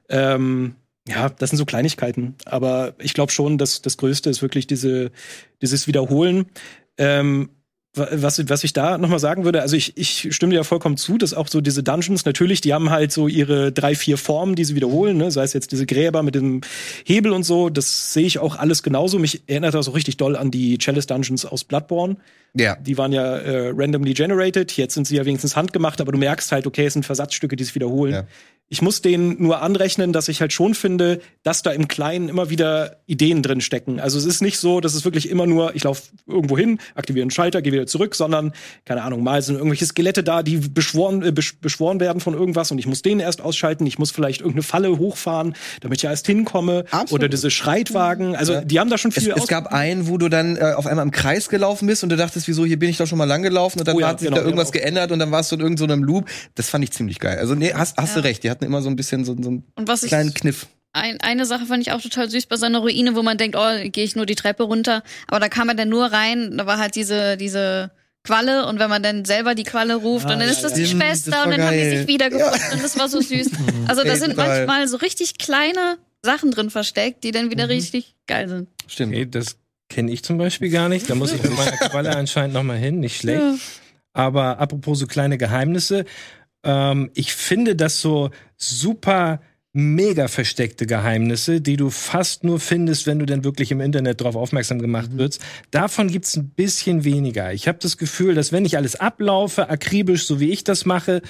Ähm, ja, das sind so Kleinigkeiten. Aber ich glaube schon, dass das Größte ist wirklich diese, dieses Wiederholen. Ähm, was, was ich da nochmal sagen würde, also ich, ich stimme dir ja vollkommen zu, dass auch so diese Dungeons natürlich, die haben halt so ihre drei, vier Formen, die sie wiederholen, ne? sei es jetzt diese Gräber mit dem Hebel und so, das sehe ich auch alles genauso. Mich erinnert das auch richtig doll an die Chalice Dungeons aus Bloodborne. Ja. Die waren ja äh, randomly generated, jetzt sind sie ja wenigstens handgemacht, aber du merkst halt, okay, es sind Versatzstücke, die sich wiederholen. Ja. Ich muss denen nur anrechnen, dass ich halt schon finde, dass da im Kleinen immer wieder Ideen drin stecken. Also es ist nicht so, dass es wirklich immer nur, ich laufe irgendwo hin, aktiviere einen Schalter, gehe wieder zurück, sondern, keine Ahnung, mal sind irgendwelche Skelette da, die beschworen, äh, besch beschworen werden von irgendwas und ich muss den erst ausschalten, ich muss vielleicht irgendeine Falle hochfahren, damit ich erst hinkomme. Absolut. Oder diese Schreitwagen. Also die haben da schon Es, viel es gab einen, wo du dann äh, auf einmal im Kreis gelaufen bist und du dachtest, wieso, hier bin ich doch schon mal lang gelaufen und dann Oh ja, hat sich genau, da irgendwas genau. geändert und dann warst du in irgendeinem so Loop. Das fand ich ziemlich geil. Also nee, hast, hast Ja. du recht, die hatten immer so ein bisschen so, so einen Und was ich kleinen Kniff. ein, eine Sache fand ich auch total süß bei seiner Ruine, wo man denkt, oh, gehe ich nur die Treppe runter. Aber da kam man dann nur rein, da war halt diese, diese Qualle und wenn man dann selber die Qualle ruft Ah, und dann ja, ist das ja. die Stimmt, Schwester das und dann haben die geil. sich wiedergefunden und das war so süß. Also da sind total. manchmal so richtig kleine Sachen drin versteckt, die dann wieder richtig geil sind. Stimmt. Okay, das kenne ich zum Beispiel gar nicht. Da muss ich mit meiner Qualle anscheinend noch mal hin. Nicht schlecht. Ja. Aber apropos so kleine Geheimnisse, ähm, ich finde das so super mega versteckte Geheimnisse, die du fast nur findest, wenn du dann wirklich im Internet darauf aufmerksam gemacht wirst. Davon gibt's ein bisschen weniger. Ich habe das Gefühl, dass wenn ich alles ablaufe, akribisch, so wie ich das mache,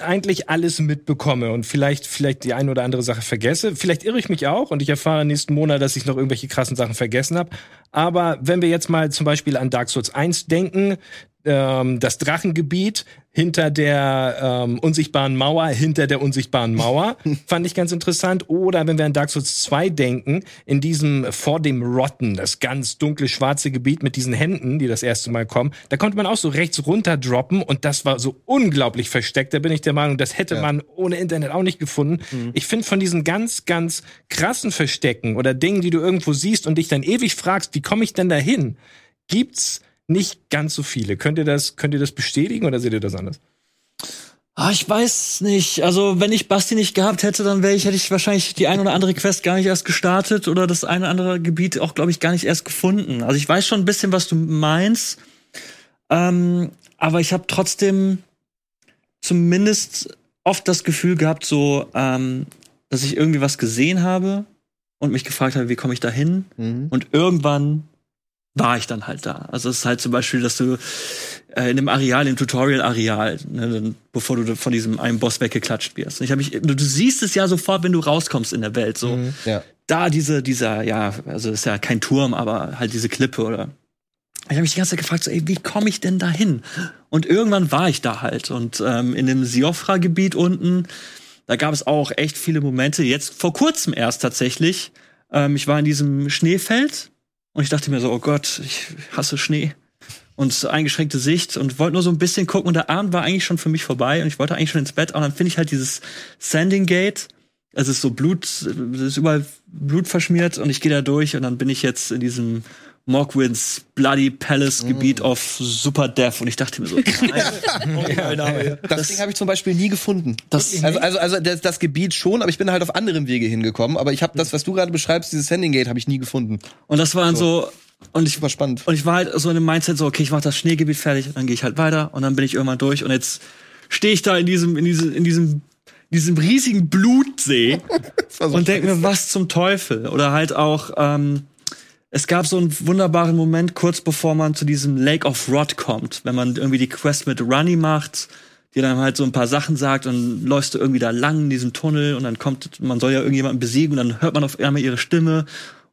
eigentlich alles mitbekomme und vielleicht vielleicht die eine oder andere Sache vergesse. Vielleicht irre ich mich auch und ich erfahre nächsten Monat, dass ich noch irgendwelche krassen Sachen vergessen habe. Aber wenn wir jetzt mal zum Beispiel an Dark Souls 1 denken, ähm, das Drachengebiet hinter der ähm, unsichtbaren Mauer, hinter der unsichtbaren Mauer, fand ich ganz interessant. Oder wenn wir an Dark Souls 2 denken, in diesem vor dem Rotten, das ganz dunkle schwarze Gebiet mit diesen Händen, die das erste Mal kommen, da konnte man auch so rechts runter droppen und das war so unglaublich versteckt. Da bin ich der Meinung, das hätte man ohne Internet auch nicht gefunden. Ich finde von diesen ganz, ganz krassen Verstecken oder Dingen, die du irgendwo siehst und dich dann ewig fragst, wie komme ich denn dahin, gibt's nicht ganz so viele. Könnt ihr das, könnt ihr das bestätigen oder seht ihr das anders? Ah, ich weiß nicht. Also, wenn ich Basti nicht gehabt hätte, dann wäre ich, hätte ich wahrscheinlich die ein oder andere Quest gar nicht erst gestartet oder das eine oder andere Gebiet auch, glaube ich, gar nicht erst gefunden. Also, ich weiß schon ein bisschen, was du meinst. Ähm, aber ich habe trotzdem zumindest oft das Gefühl gehabt, so, ähm, dass ich irgendwie was gesehen habe und mich gefragt habe, wie komme ich da hin? Mhm. Und irgendwann war ich dann halt da. Also es ist halt zum Beispiel, dass du äh, in dem Areal, im Tutorial-Areal, ne, bevor du von diesem einen Boss weggeklatscht wirst. Und ich hab mich, du, du siehst es ja sofort, wenn du rauskommst in der Welt. So Ja. da diese, dieser, ja, also ist ja kein Turm, aber halt diese Klippe oder. Ich habe mich die ganze Zeit gefragt, so, ey, wie komme ich denn da hin? Und irgendwann war ich da halt. Und ähm, in dem Siofra-Gebiet unten, da gab es auch echt viele Momente. Jetzt vor kurzem erst tatsächlich. Ähm, ich war in diesem Schneefeld und ich dachte mir so, oh Gott, ich hasse Schnee. Und eingeschränkte Sicht und wollte nur so ein bisschen gucken. Und der Abend war eigentlich schon für mich vorbei und ich wollte eigentlich schon ins Bett. Und dann finde ich halt dieses Sanding Gate. Es ist so Blut, es ist überall Blut verschmiert und ich gehe da durch und dann bin ich jetzt in diesem Morkwins Bloody Palace Gebiet of Super Death und ich dachte mir so, nein, Das, Ding habe ich zum Beispiel nie gefunden. das, Also, also, also das, das Gebiet schon, aber ich bin halt auf anderem Wege hingekommen. Aber ich habe das, was du gerade beschreibst, dieses Sending Gate, habe ich nie gefunden. und das war dann so, und ich Super spannend. Und ich war halt so in dem Mindset so, okay, ich mach das Schneegebiet fertig, dann gehe ich halt weiter und dann bin ich irgendwann durch und jetzt stehe ich da in diesem in diesem in diesem diesem riesigen Blutsee war so und denke mir, was zum Teufel? Oder halt auch ähm, es gab so einen wunderbaren Moment kurz bevor man zu diesem Lake of Rot kommt, wenn man irgendwie die Quest mit Runny macht, die dann halt so ein paar Sachen sagt und läufst du irgendwie da lang in diesem Tunnel und dann kommt, man soll ja irgendjemanden besiegen und dann hört man auf einmal ihre Stimme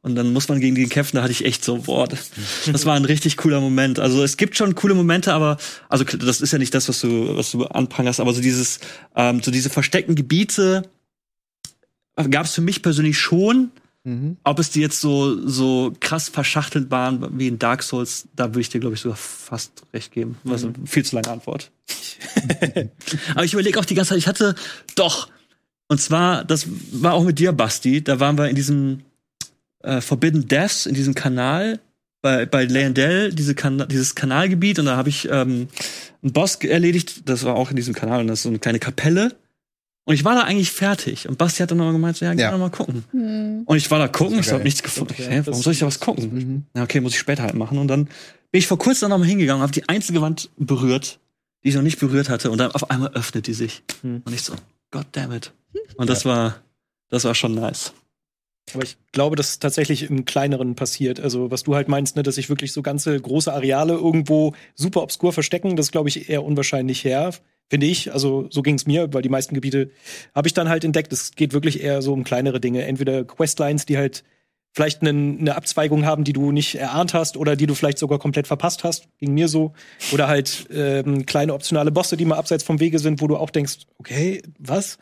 und dann muss man gegen die kämpfen. Da hatte ich echt so, boah, das, war ein richtig cooler Moment. Also es gibt schon coole Momente, aber also das ist ja nicht das, was du, was du anprangerst, aber so dieses, ähm, so diese versteckten Gebiete gab es für mich persönlich schon. Mhm. Ob es die jetzt so, so krass verschachtelt waren wie in Dark Souls, da würde ich dir, glaube ich, sogar fast recht geben. Was eine viel zu lange Antwort. Aber ich überlege auch die ganze Zeit, ich hatte doch, und zwar, das war auch mit dir, Basti, da waren wir in diesem äh, Forbidden Deaths, in diesem Kanal, bei, bei Leandel, diese kan dieses Kanalgebiet, und da habe ich ähm, einen Boss erledigt, das war auch in diesem Kanal, und das ist so eine kleine Kapelle. Und ich war da eigentlich fertig. Und Basti hat dann noch gemeint, so, ja, geh Ja. doch mal gucken. Hm. Und ich war da gucken, ich habe nichts gefunden. Ja, Hä, warum soll ich da was gucken? Mhm. Ja, okay, muss ich später halt machen. Und dann bin ich vor kurzem noch mal hingegangen, habe die einzige Wand berührt, die ich noch nicht berührt hatte. Und dann auf einmal öffnet die sich. Hm. Und ich so, God damn it. Und das war, das war schon nice. Aber ich glaube, dass tatsächlich im Kleineren passiert. Also, was du halt meinst, ne, dass sich wirklich so ganze große Areale irgendwo super obskur verstecken, das glaube ich eher unwahrscheinlich her. Finde ich. Also, so ging es mir, weil die meisten Gebiete habe ich dann halt entdeckt. Es geht wirklich eher so um kleinere Dinge. Entweder Questlines, die halt vielleicht einen- eine Abzweigung haben, die du nicht erahnt hast oder die du vielleicht sogar komplett verpasst hast. Ging mir so. Oder halt ähm, kleine optionale Bosse, die mal abseits vom Wege sind, wo du auch denkst, okay, was?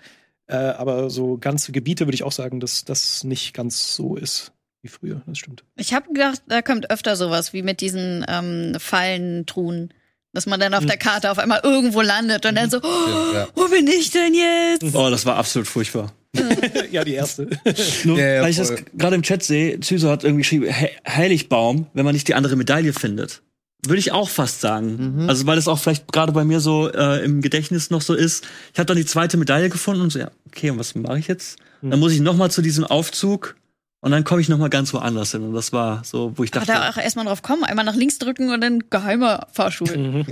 Äh, aber so ganze Gebiete würde ich auch sagen, dass das nicht ganz so ist wie früher. Das stimmt. Ich habe gedacht, da kommt öfter sowas wie mit diesen ähm, Fallentruhen. Dass man dann auf der Karte auf einmal irgendwo landet und dann so, oh, ja. wo bin ich denn jetzt? Oh, das war absolut furchtbar. ja, die erste. Nur, Ja, ja, weil ich das gerade im Chat sehe, Zyso hat irgendwie geschrieben, He Heiligbaum, wenn man nicht die andere Medaille findet. Würde ich auch fast sagen. Also weil das auch vielleicht gerade bei mir so äh, im Gedächtnis noch so ist. Ich habe dann die zweite Medaille gefunden und so, ja, okay, und was mache ich jetzt? Dann muss ich noch mal zu diesem Aufzug und dann komme ich noch mal ganz woanders hin. Und das war so, wo ich Aber dachte, da auch erstmal drauf kommen, einmal nach links drücken und dann geheimer Fahrstuhl.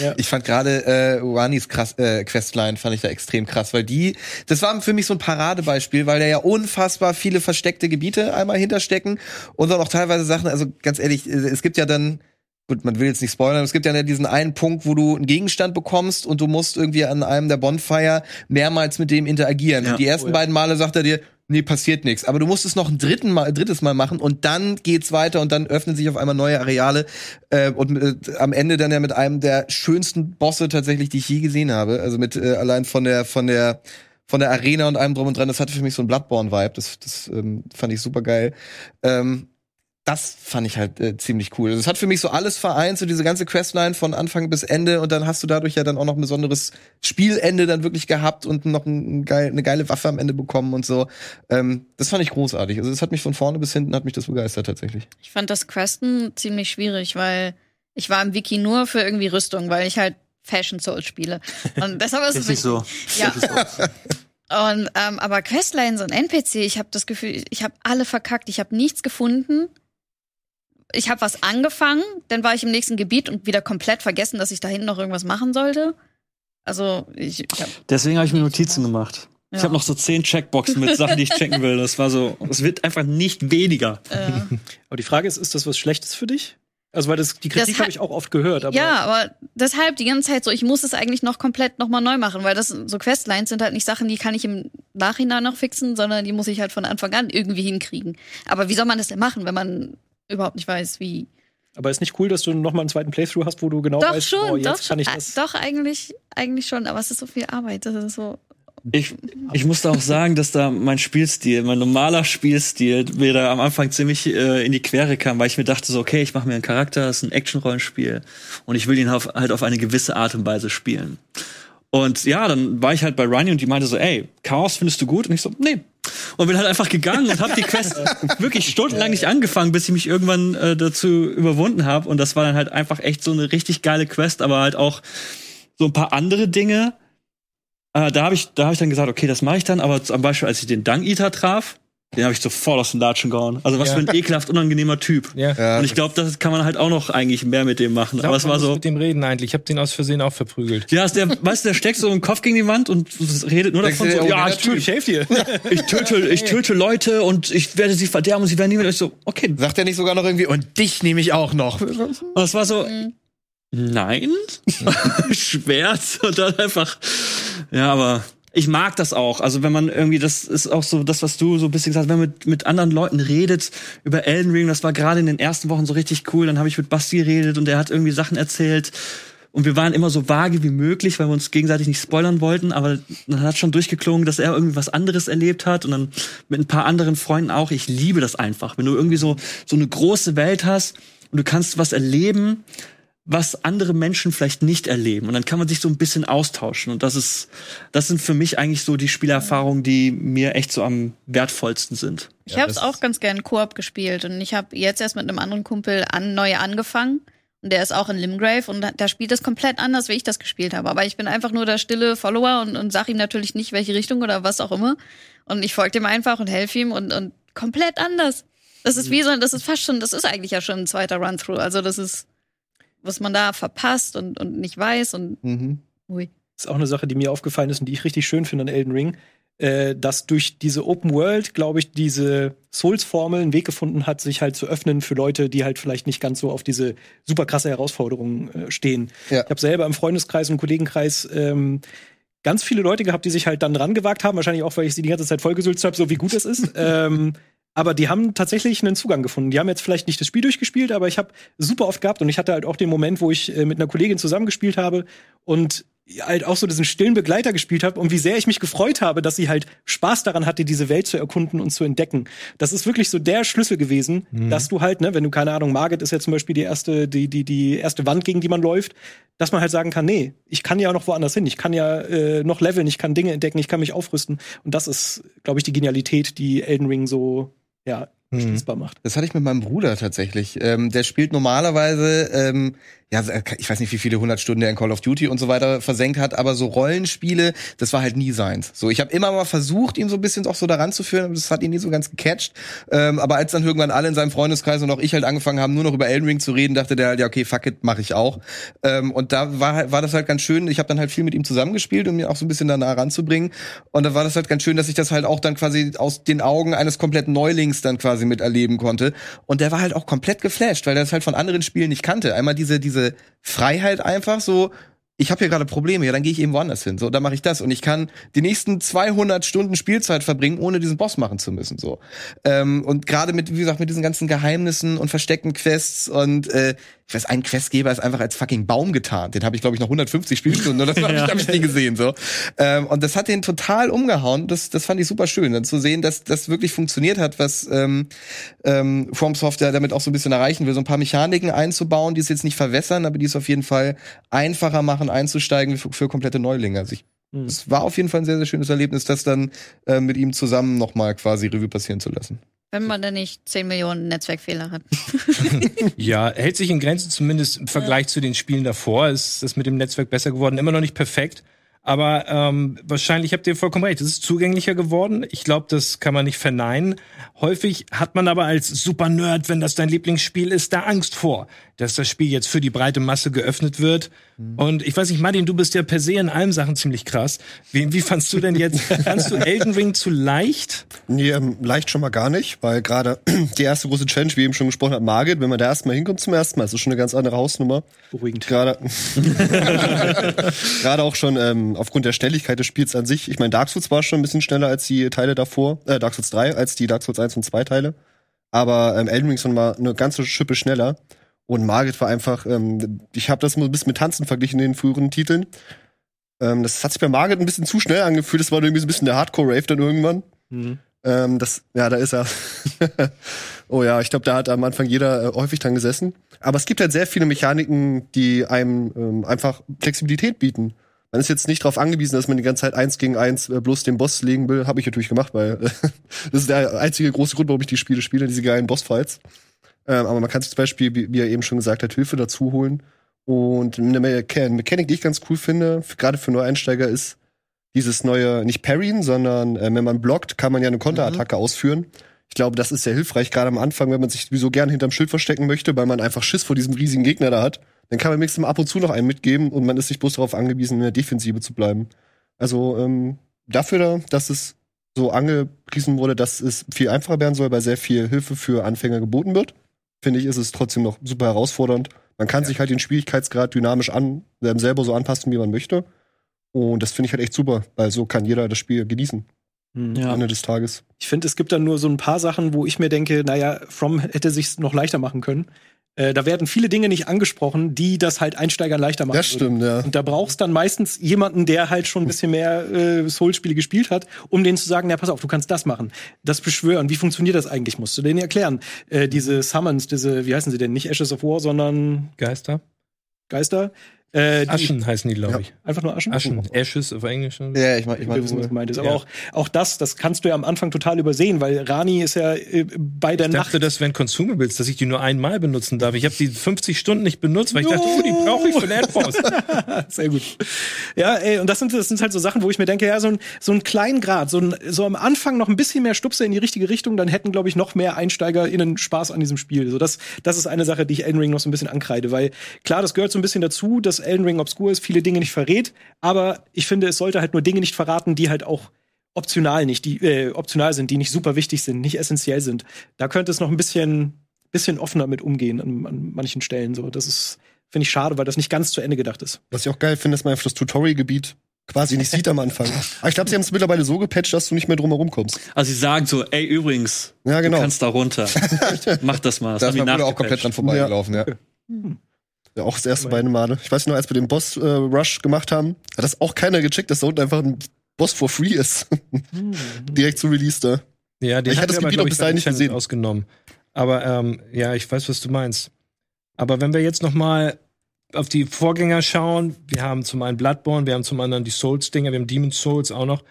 ja, Ich fand gerade äh, Wanis krass, äh, Questline fand ich da extrem krass, weil die, das war für mich so ein Paradebeispiel, weil da ja unfassbar viele versteckte Gebiete einmal hinterstecken und dann auch teilweise Sachen, also ganz ehrlich, äh, es gibt ja dann Gut, man will jetzt nicht spoilern, es gibt ja diesen einen Punkt, wo du einen Gegenstand bekommst und du musst irgendwie an einem der Bonfire mehrmals mit dem interagieren. Ja. Und die ersten Oh ja. beiden Male sagt er dir, nee, passiert nichts. Aber du musst es noch ein dritten Mal, drittes Mal machen und dann geht's weiter und dann öffnen sich auf einmal neue Areale. Äh, und äh, am Ende dann ja mit einem der schönsten Bosse tatsächlich, die ich je gesehen habe. Also mit äh, allein von der, von der, von der Arena und allem drum und dran. Das hatte für mich so ein Bloodborne-Vibe. Das, das ähm, fand ich super geil. Ähm, das fand ich halt äh, ziemlich cool. Also es hat für mich so alles vereint, so diese ganze Questline von Anfang bis Ende und dann hast du dadurch ja dann auch noch ein besonderes Spielende dann wirklich gehabt und noch ein geil, eine geile Waffe am Ende bekommen und so. Ähm, das fand ich großartig. Also es hat mich von vorne bis hinten hat mich das begeistert tatsächlich. Ich fand das Questen ziemlich schwierig, weil ich war im Wiki nur für irgendwie Rüstung, weil ich halt Fashion Souls spiele. Und deshalb ist es richtig so. Ja. Und ähm, aber Questlines und NPC, ich habe das Gefühl, ich habe alle verkackt. Ich habe nichts gefunden. Ich habe was angefangen, dann war ich im nächsten Gebiet und wieder komplett vergessen, dass ich da hinten noch irgendwas machen sollte. Also ich, ich hab, Deswegen habe ich mir Notizen gemacht. Ich Ja. habe noch so zehn Checkboxen mit Sachen, die ich checken will. Das war so, es wird einfach nicht weniger. äh, Aber die Frage ist, ist das was Schlechtes für dich? Also, weil das, die Kritik habe ich auch oft gehört. Aber ja, aber deshalb die ganze Zeit so, ich muss es eigentlich noch komplett nochmal neu machen, weil das so Questlines sind halt nicht Sachen, die kann ich im Nachhinein noch fixen, sondern die muss ich halt von Anfang an irgendwie hinkriegen. Aber wie soll man das denn machen, wenn man überhaupt nicht weiß, wie? aber ist nicht cool, dass du noch mal einen zweiten Playthrough hast, wo du genau doch weißt, schon, oh, jetzt doch kann schon. ich Äh, das. Doch, eigentlich, eigentlich schon, aber es ist so viel Arbeit. Das ist so. Ich, ich musste auch sagen, dass da mein Spielstil, mein normaler Spielstil, mir da am Anfang ziemlich äh, in die Quere kam, weil ich mir dachte so, okay, ich mache mir einen Charakter, das ist ein Action-Rollenspiel und ich will ihn auf, halt auf eine gewisse Art und Weise spielen. Und ja, dann war ich halt bei Rani und die meinte so, ey, Chaos findest du gut? Und ich so, nee. Und bin halt einfach gegangen und habe die Quest wirklich stundenlang nicht angefangen, bis ich mich irgendwann äh, dazu überwunden habe. Und das war dann halt einfach echt so eine richtig geile Quest, aber halt auch so ein paar andere Dinge, äh, da habe ich, da hab ich dann gesagt, okay, das mache ich dann, aber zum Beispiel, als ich den Dung Eater traf, den habe ich sofort aus den Latschen gehauen. Also was Ja. für ein ekelhaft unangenehmer Typ. Ja. Und ich glaube, das kann man halt auch noch eigentlich mehr mit dem machen. Glaub, aber es war so. mit dem reden eigentlich. Ich habe den aus Versehen auch verprügelt. Ja, ist der, weißt du, der steckt so im Kopf gegen die Wand und redet nur Denkst davon so, ja, ich töte, Ich helfe dir. ich töte, ich töte Leute und ich werde sie verderben und sie werden nie mit euch so, okay. Sagt er nicht sogar noch irgendwie, und dich nehme ich auch noch. Und es war so, nein, Schwert und dann einfach, ja, aber ich mag das auch. Also wenn man irgendwie, das ist auch so das, was du so ein bisschen gesagt hast, wenn man mit, mit anderen Leuten redet über Elden Ring, das war gerade in den ersten Wochen so richtig cool. Dann habe ich mit Basti geredet und er hat irgendwie Sachen erzählt. Und wir waren immer so vage wie möglich, weil wir uns gegenseitig nicht spoilern wollten, aber dann hat schon durchgeklungen, dass er irgendwie was anderes erlebt hat und dann mit ein paar anderen Freunden auch. Ich liebe das einfach, wenn du irgendwie so, so eine große Welt hast und du kannst was erleben, was andere Menschen vielleicht nicht erleben. Und dann kann man sich so ein bisschen austauschen. Und das ist, das sind für mich eigentlich so die Spielerfahrungen, die mir echt so am wertvollsten sind. Ich habe es auch ganz gern Koop gespielt und ich habe jetzt erst mit einem anderen Kumpel an, neu angefangen. Und der ist auch in Limgrave und da, da spielt das komplett anders, wie ich das gespielt habe. Aber ich bin einfach nur der stille Follower und, und sag ihm natürlich nicht, welche Richtung oder was auch immer. Und ich folge dem einfach und helfe ihm und, und komplett anders. Das ist wie so, das ist fast schon, das ist eigentlich ja schon ein zweiter Run-Through. Also das ist, was man da verpasst und, und nicht weiß und Mhm. ui. ist auch eine Sache, die mir aufgefallen ist und die ich richtig schön finde an Elden Ring, äh, dass durch diese Open World, glaube ich, diese Souls-Formel einen Weg gefunden hat, sich halt zu öffnen für Leute, die halt vielleicht nicht ganz so auf diese super krasse Herausforderung äh, stehen. Ja. Ich habe selber im Freundeskreis und Kollegenkreis ähm, ganz viele Leute gehabt, die sich halt dann dran gewagt haben, wahrscheinlich auch, weil ich sie die ganze Zeit vollgesülzt habe, so wie gut es ist. ähm, aber die haben tatsächlich einen Zugang gefunden. Die haben jetzt vielleicht nicht das Spiel durchgespielt, aber ich habe super oft gehabt und ich hatte halt auch den Moment, wo ich äh, mit einer Kollegin zusammengespielt habe und halt auch so diesen stillen Begleiter gespielt habe und wie sehr ich mich gefreut habe, dass sie halt Spaß daran hatte, diese Welt zu erkunden und zu entdecken. Das ist wirklich so der Schlüssel gewesen, dass du halt, ne, wenn du keine Ahnung, Margit ist ja zum Beispiel die erste, die die die erste Wand, gegen die man läuft, dass man halt sagen kann, nee, ich kann ja noch woanders hin, ich kann ja äh, noch leveln, ich kann Dinge entdecken, ich kann mich aufrüsten und das ist, glaube ich, die Genialität, die Elden Ring so ja schließbar macht. Das hatte ich mit meinem Bruder tatsächlich. Ähm, der spielt normalerweise, ähm, ja, ich weiß nicht, wie viele hundert Stunden er in Call of Duty und so weiter versenkt hat, aber so Rollenspiele, das war halt nie seins. So, ich habe immer mal versucht, ihn so ein bisschen auch so daran zu führen, aber das hat ihn nie so ganz gecatcht. Ähm, aber als dann irgendwann alle in seinem Freundeskreis und auch ich halt angefangen haben, nur noch über Elden Ring zu reden, dachte der halt, ja, okay, fuck it, mache ich auch. Ähm, und da war halt, war das halt ganz schön. Ich habe dann halt viel mit ihm zusammengespielt, um ihn auch so ein bisschen da nah ranzubringen. Und da war das halt ganz schön, dass ich das halt auch dann quasi aus den Augen eines kompletten Neulings dann quasi miterleben konnte. Und der war halt auch komplett geflasht, weil er das halt von anderen Spielen nicht kannte. Einmal diese, diese Freiheit einfach so, ich habe hier gerade Probleme, ja, dann gehe ich eben woanders hin. So, dann mache ich das und ich kann die nächsten 200 Stunden Spielzeit verbringen, ohne diesen Boss machen zu müssen. So ähm, und gerade mit, wie gesagt, mit diesen ganzen Geheimnissen und versteckten Quests und äh, ich weiß, ein Questgeber ist einfach als fucking Baum getarnt. Den habe ich glaube ich noch 150 Spielstunden oder das habe ich, hab ich nie gesehen so. Ähm, und das hat den total umgehauen. Das, das fand ich super schön, dann zu sehen, dass das wirklich funktioniert hat, was ähm, ähm, From Software damit auch so ein bisschen erreichen will, so ein paar Mechaniken einzubauen, die es jetzt nicht verwässern, aber die es auf jeden Fall einfacher machen, einzusteigen für, für komplette Neulinge. Also ich, Mhm. es war auf jeden Fall ein sehr, sehr schönes Erlebnis, das dann äh, mit ihm zusammen nochmal quasi Revue passieren zu lassen. Wenn man denn nicht 10 Millionen Netzwerkfehler hat. Ja, hält sich in Grenzen zumindest im Vergleich zu den Spielen davor. Ist das mit dem Netzwerk besser geworden? Immer noch nicht perfekt. Aber ähm, wahrscheinlich habt ihr vollkommen recht. Es ist zugänglicher geworden. Ich glaube, das kann man nicht verneinen. Häufig hat man aber als Super-Nerd, wenn das dein Lieblingsspiel ist, da Angst vor, dass das Spiel jetzt für die breite Masse geöffnet wird. Und ich weiß nicht, Martin, du bist ja per se in allen Sachen ziemlich krass. Wie, wie fandst du denn jetzt? Fandst du Elden Ring zu leicht? Nee, ähm, leicht schon mal gar nicht, weil gerade die erste große Challenge, wie eben schon gesprochen hat, Margit, wenn man da erstmal hinkommt zum ersten Mal, ist das schon eine ganz andere Hausnummer. Beruhigend. Gerade gerade auch schon ähm, aufgrund der Schnelligkeit des Spiels an sich. Ich meine, Dark Souls war schon ein bisschen schneller als die Teile davor, äh, Dark Souls 3, als die Dark Souls 1 und 2 Teile. Aber ähm, Elden Ring mal eine ganze Schippe schneller. Und Margit war einfach, ähm, ich habe das mal ein bisschen mit Tanzen verglichen in den früheren Titeln. Ähm, das hat sich bei Margit ein bisschen zu schnell angefühlt. Das war irgendwie so ein bisschen der Hardcore-Rave dann irgendwann. Mhm. Ähm, das, ja, da ist er. oh ja, ich glaube, da hat am Anfang jeder äh, häufig dran gesessen. Aber es gibt halt sehr viele Mechaniken, die einem ähm, einfach Flexibilität bieten. Man ist jetzt nicht darauf angewiesen, dass man die ganze Zeit eins gegen eins äh, bloß den Boss legen will. Habe ich natürlich gemacht, weil äh, das ist der einzige große Grund, warum ich die Spiele spiele, diese geilen Bossfights. Ähm, aber man kann sich zum Beispiel, wie, wie er eben schon gesagt hat, Hilfe dazu holen. Und eine Mecha- Mechanik, die ich ganz cool finde, gerade für Neueinsteiger, ist dieses neue, nicht Parryen, sondern äh, wenn man blockt, kann man ja eine Konterattacke ausführen. Ich glaube, das ist sehr hilfreich, gerade am Anfang, wenn man sich sowieso gern hinterm Schild verstecken möchte, weil man einfach Schiss vor diesem riesigen Gegner da hat. Dann kann man wenigstens mal ab und zu noch einen mitgeben und man ist nicht bloß darauf angewiesen, in der Defensive zu bleiben. Also ähm, dafür, da, dass es so angepriesen wurde, dass es viel einfacher werden soll, weil sehr viel Hilfe für Anfänger geboten wird, finde ich, ist es trotzdem noch super herausfordernd. Man kann sich halt den Schwierigkeitsgrad dynamisch an, ähm, selber so anpassen, wie man möchte. Und das finde ich halt echt super, weil so kann jeder das Spiel genießen. Mhm. Am Ende des Tages. Ich finde, es gibt dann nur so ein paar Sachen, wo ich mir denke, naja, From hätte sich noch leichter machen können. Äh, da werden viele Dinge nicht angesprochen, die das halt Einsteigern leichter machen. Das stimmt, ja. Und da brauchst dann meistens jemanden, der halt schon ein bisschen mehr äh, Soul-Spiele gespielt hat, um denen zu sagen, ja, pass auf, du kannst das machen. Das beschwören. Wie funktioniert das eigentlich? Musst du denen erklären. Äh, diese Summons, diese, wie heißen sie denn? Nicht Ashes of War, sondern Geister? Geister. Äh, die- Aschen heißen die, glaube ich. Einfach nur Aschen? Aschen. Ashes auf Englisch. Ja, ich meine, ich mein, gemeint ist. Aber Ja. auch, auch das, das kannst du ja am Anfang total übersehen, weil Rani ist ja äh, bei der Ich Nacht. dachte, das wären Consumables, dass ich die nur einmal benutzen darf. Ich habe die 50 Stunden nicht benutzt, weil ich dachte, oh, die brauche ich für den Endboss. Sehr gut. Ja, ey, und das sind, das sind halt so Sachen, wo ich mir denke, ja, so ein, so ein kleinen Grad, so, ein, so am Anfang noch ein bisschen mehr Stupse in die richtige Richtung, dann hätten, glaube ich, noch mehr EinsteigerInnen Spaß an diesem Spiel. So, das, das ist eine Sache, die ich Elden Ring noch so ein bisschen ankreide, weil klar, das gehört so ein bisschen dazu, dass Elden Ring obskur ist, viele Dinge nicht verrät, aber ich finde, es sollte halt nur Dinge nicht verraten, die halt auch optional nicht, die äh, optional sind, die nicht super wichtig sind, nicht essentiell sind. Da könnte es noch ein bisschen, bisschen offener mit umgehen an, an manchen Stellen. So, das ist, finde ich schade, weil das nicht ganz zu Ende gedacht ist. Was ich auch geil finde, ist man einfach das Tutorial-Gebiet quasi nicht sieht am Anfang. Aber ich glaube, sie haben es mittlerweile so gepatcht, dass du nicht mehr drum herum kommst. Also sie sagen so, ey, übrigens, Ja, genau. du kannst da runter. Mach das mal. Das da ist man auch komplett dran vorbeigelaufen, ja. Ja, auch das erste beide Male. Ich weiß nur, als wir den Boss-Rush gemacht haben, hat das auch keiner gecheckt, dass da unten einfach ein Boss for free ist. Direkt zu Release da. Ja, den Ich hat hatte das aber, Gebiet ich, bis dahin nicht gesehen. ausgenommen. Aber ähm, ja, ich weiß, was du meinst. Aber wenn wir jetzt noch mal auf die Vorgänger schauen, wir haben zum einen Bloodborne, wir haben zum anderen die Souls-Dinger, wir haben Demon's Souls auch noch.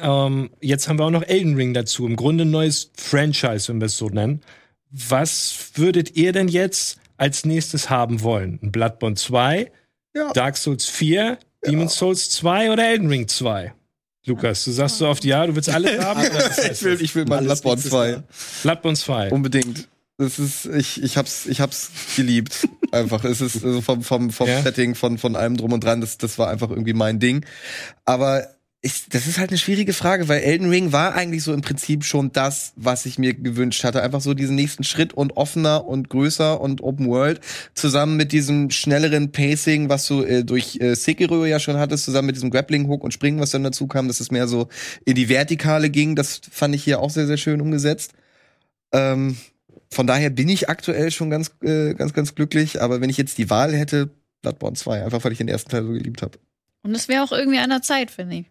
Ähm, jetzt haben wir auch noch Elden Ring dazu. Im Grunde ein neues Franchise, wenn wir es so nennen. Was würdet ihr denn jetzt als nächstes haben wollen? Ein Bloodborne 2, Ja. Dark Souls 4, Demon's Souls 2 oder Elden Ring 2? Lukas, du sagst so oft ja, du willst alles haben. heißt ich will, ich will mal Bloodborne nächstes 2. Jahr. Bloodborne 2. Unbedingt. Das ist, ich, ich hab's, ich hab's geliebt. Einfach. Es ist also vom, vom, vom Ja. Setting, von, von allem drum und dran, das, das war einfach irgendwie mein Ding. Aber ich, das ist halt eine schwierige Frage, weil Elden Ring war eigentlich so im Prinzip schon das, was ich mir gewünscht hatte. Einfach so diesen nächsten Schritt und offener und größer und Open World. Zusammen mit diesem schnelleren Pacing, was du äh, durch äh, Sekiro ja schon hattest, zusammen mit diesem Grappling Hook und Springen, was dann dazu kam, dass es mehr so in die Vertikale ging. Das fand ich hier auch sehr, sehr schön umgesetzt. Ähm, von daher bin ich aktuell schon ganz, äh, ganz, ganz glücklich. Aber wenn ich jetzt die Wahl hätte, Bloodborne 2, einfach weil ich den ersten Teil so geliebt habe. Und es wäre auch irgendwie an der Zeit, finde ich.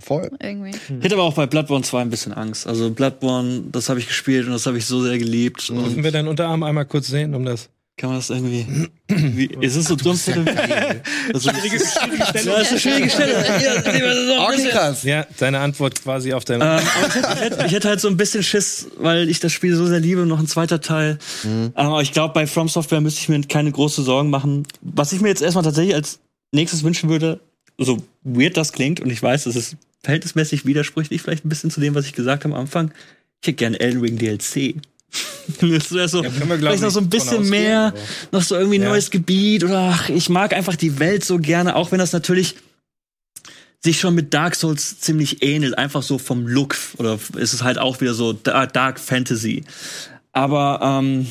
Voll. Irgendwie. Ich hätte aber auch bei Bloodborne 2 ein bisschen Angst. Also Bloodborne, das habe ich gespielt und das habe ich so sehr geliebt. Und Dürfen wir deinen Unterarm einmal kurz sehen, um das? kann man das irgendwie. Wie, ist es so dumm? Das ist eine schwierige Stellung. Ja, das ist eine schwierige ein bisschen- krass. Ja, deine Antwort quasi auf deine. Ähm, ich hätte, ich, hätte, halt so ein bisschen Schiss, weil ich das Spiel so sehr liebe, noch ein zweiter Teil. Aber ich glaube, bei From Software müsste ich mir keine große Sorgen machen. Was ich mir jetzt erstmal tatsächlich als nächstes wünschen würde, so weird das klingt, und ich weiß, das ist verhältnismäßig widersprüchlich vielleicht ein bisschen zu dem, was ich gesagt habe am Anfang. Ich hätte gerne Elden Ring DLC. das wäre so, Ja, wir, vielleicht noch so ein bisschen ausgehen, mehr, aber- noch so irgendwie ein Ja. neues Gebiet oder ach, ich mag einfach die Welt so gerne, auch wenn das natürlich sich schon mit Dark Souls ziemlich ähnelt, einfach so vom Look oder ist es halt auch wieder so Da- Dark Fantasy. Aber ähm,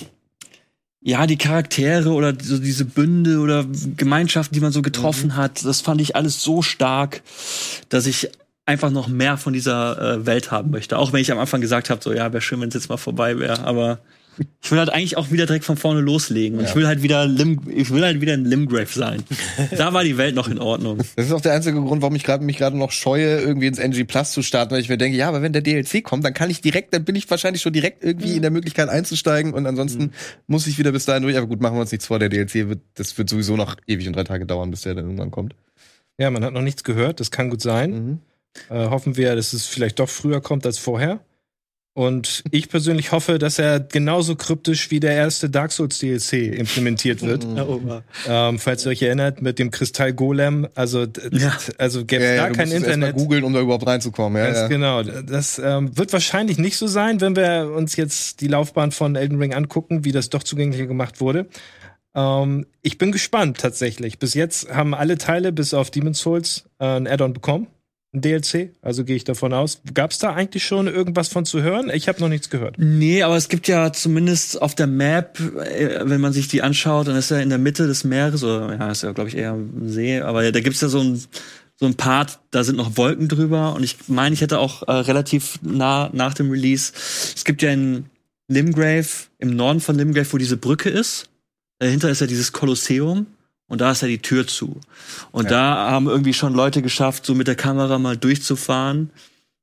ja, die Charaktere oder so diese Bünde oder Gemeinschaften, die man so getroffen hat, das fand ich alles so stark, dass ich einfach noch mehr von dieser äh, Welt haben möchte. Auch wenn ich am Anfang gesagt habe, so ja, wäre schön, wenn es jetzt mal vorbei wäre, aber ich will halt eigentlich auch wieder direkt von vorne loslegen. Und ich will halt wieder Lim ich will halt wieder ein Limgrave sein. da war die Welt noch in Ordnung. Das ist auch der einzige Grund, warum ich gerade mich gerade noch scheue, irgendwie ins NG Plus zu starten, weil ich mir denke, ja, aber wenn der DLC kommt, dann kann ich direkt, dann bin ich wahrscheinlich schon direkt irgendwie in der Möglichkeit einzusteigen und ansonsten muss ich wieder bis dahin durch. Aber gut, machen wir uns nichts vor, der DLC wird, das wird sowieso noch ewig und drei Tage dauern, bis der dann irgendwann kommt. Ja, man hat noch nichts gehört, das kann gut sein. Mhm. Äh, hoffen wir, dass es vielleicht doch früher kommt als vorher. Und ich persönlich hoffe, dass er genauso kryptisch wie der erste Dark Souls DLC implementiert wird. Ähm, falls ihr euch erinnert, mit dem Kristall Golem, also, Ja. also gäbe Ja, es ja, gar du kein Internet. googeln, um da überhaupt reinzukommen. Ja, Ganz ja. genau. Das ähm, wird wahrscheinlich nicht so sein, wenn wir uns jetzt die Laufbahn von Elden Ring angucken, wie das doch zugänglicher gemacht wurde. Ähm, ich bin gespannt tatsächlich. Bis jetzt haben alle Teile bis auf Demon's Souls äh, ein Add-on bekommen, ein DLC. Also gehe ich davon aus. Gab es da eigentlich schon irgendwas von zu hören? Ich habe noch nichts gehört. Nee, aber es gibt ja zumindest auf der Map, äh, wenn man sich die anschaut, dann ist ja in der Mitte des Meeres, oder ja, ist ja, glaube ich, eher ein See, aber da gibt's ja so ein, so ein Part, da sind noch Wolken drüber und ich meine, ich hätte auch äh, relativ nah nach dem Release, es gibt ja in Limgrave, im Norden von Limgrave, wo diese Brücke ist, dahinter ist ja dieses Kolosseum und da ist ja die Tür zu. Und da haben irgendwie schon Leute geschafft, so mit der Kamera mal durchzufahren.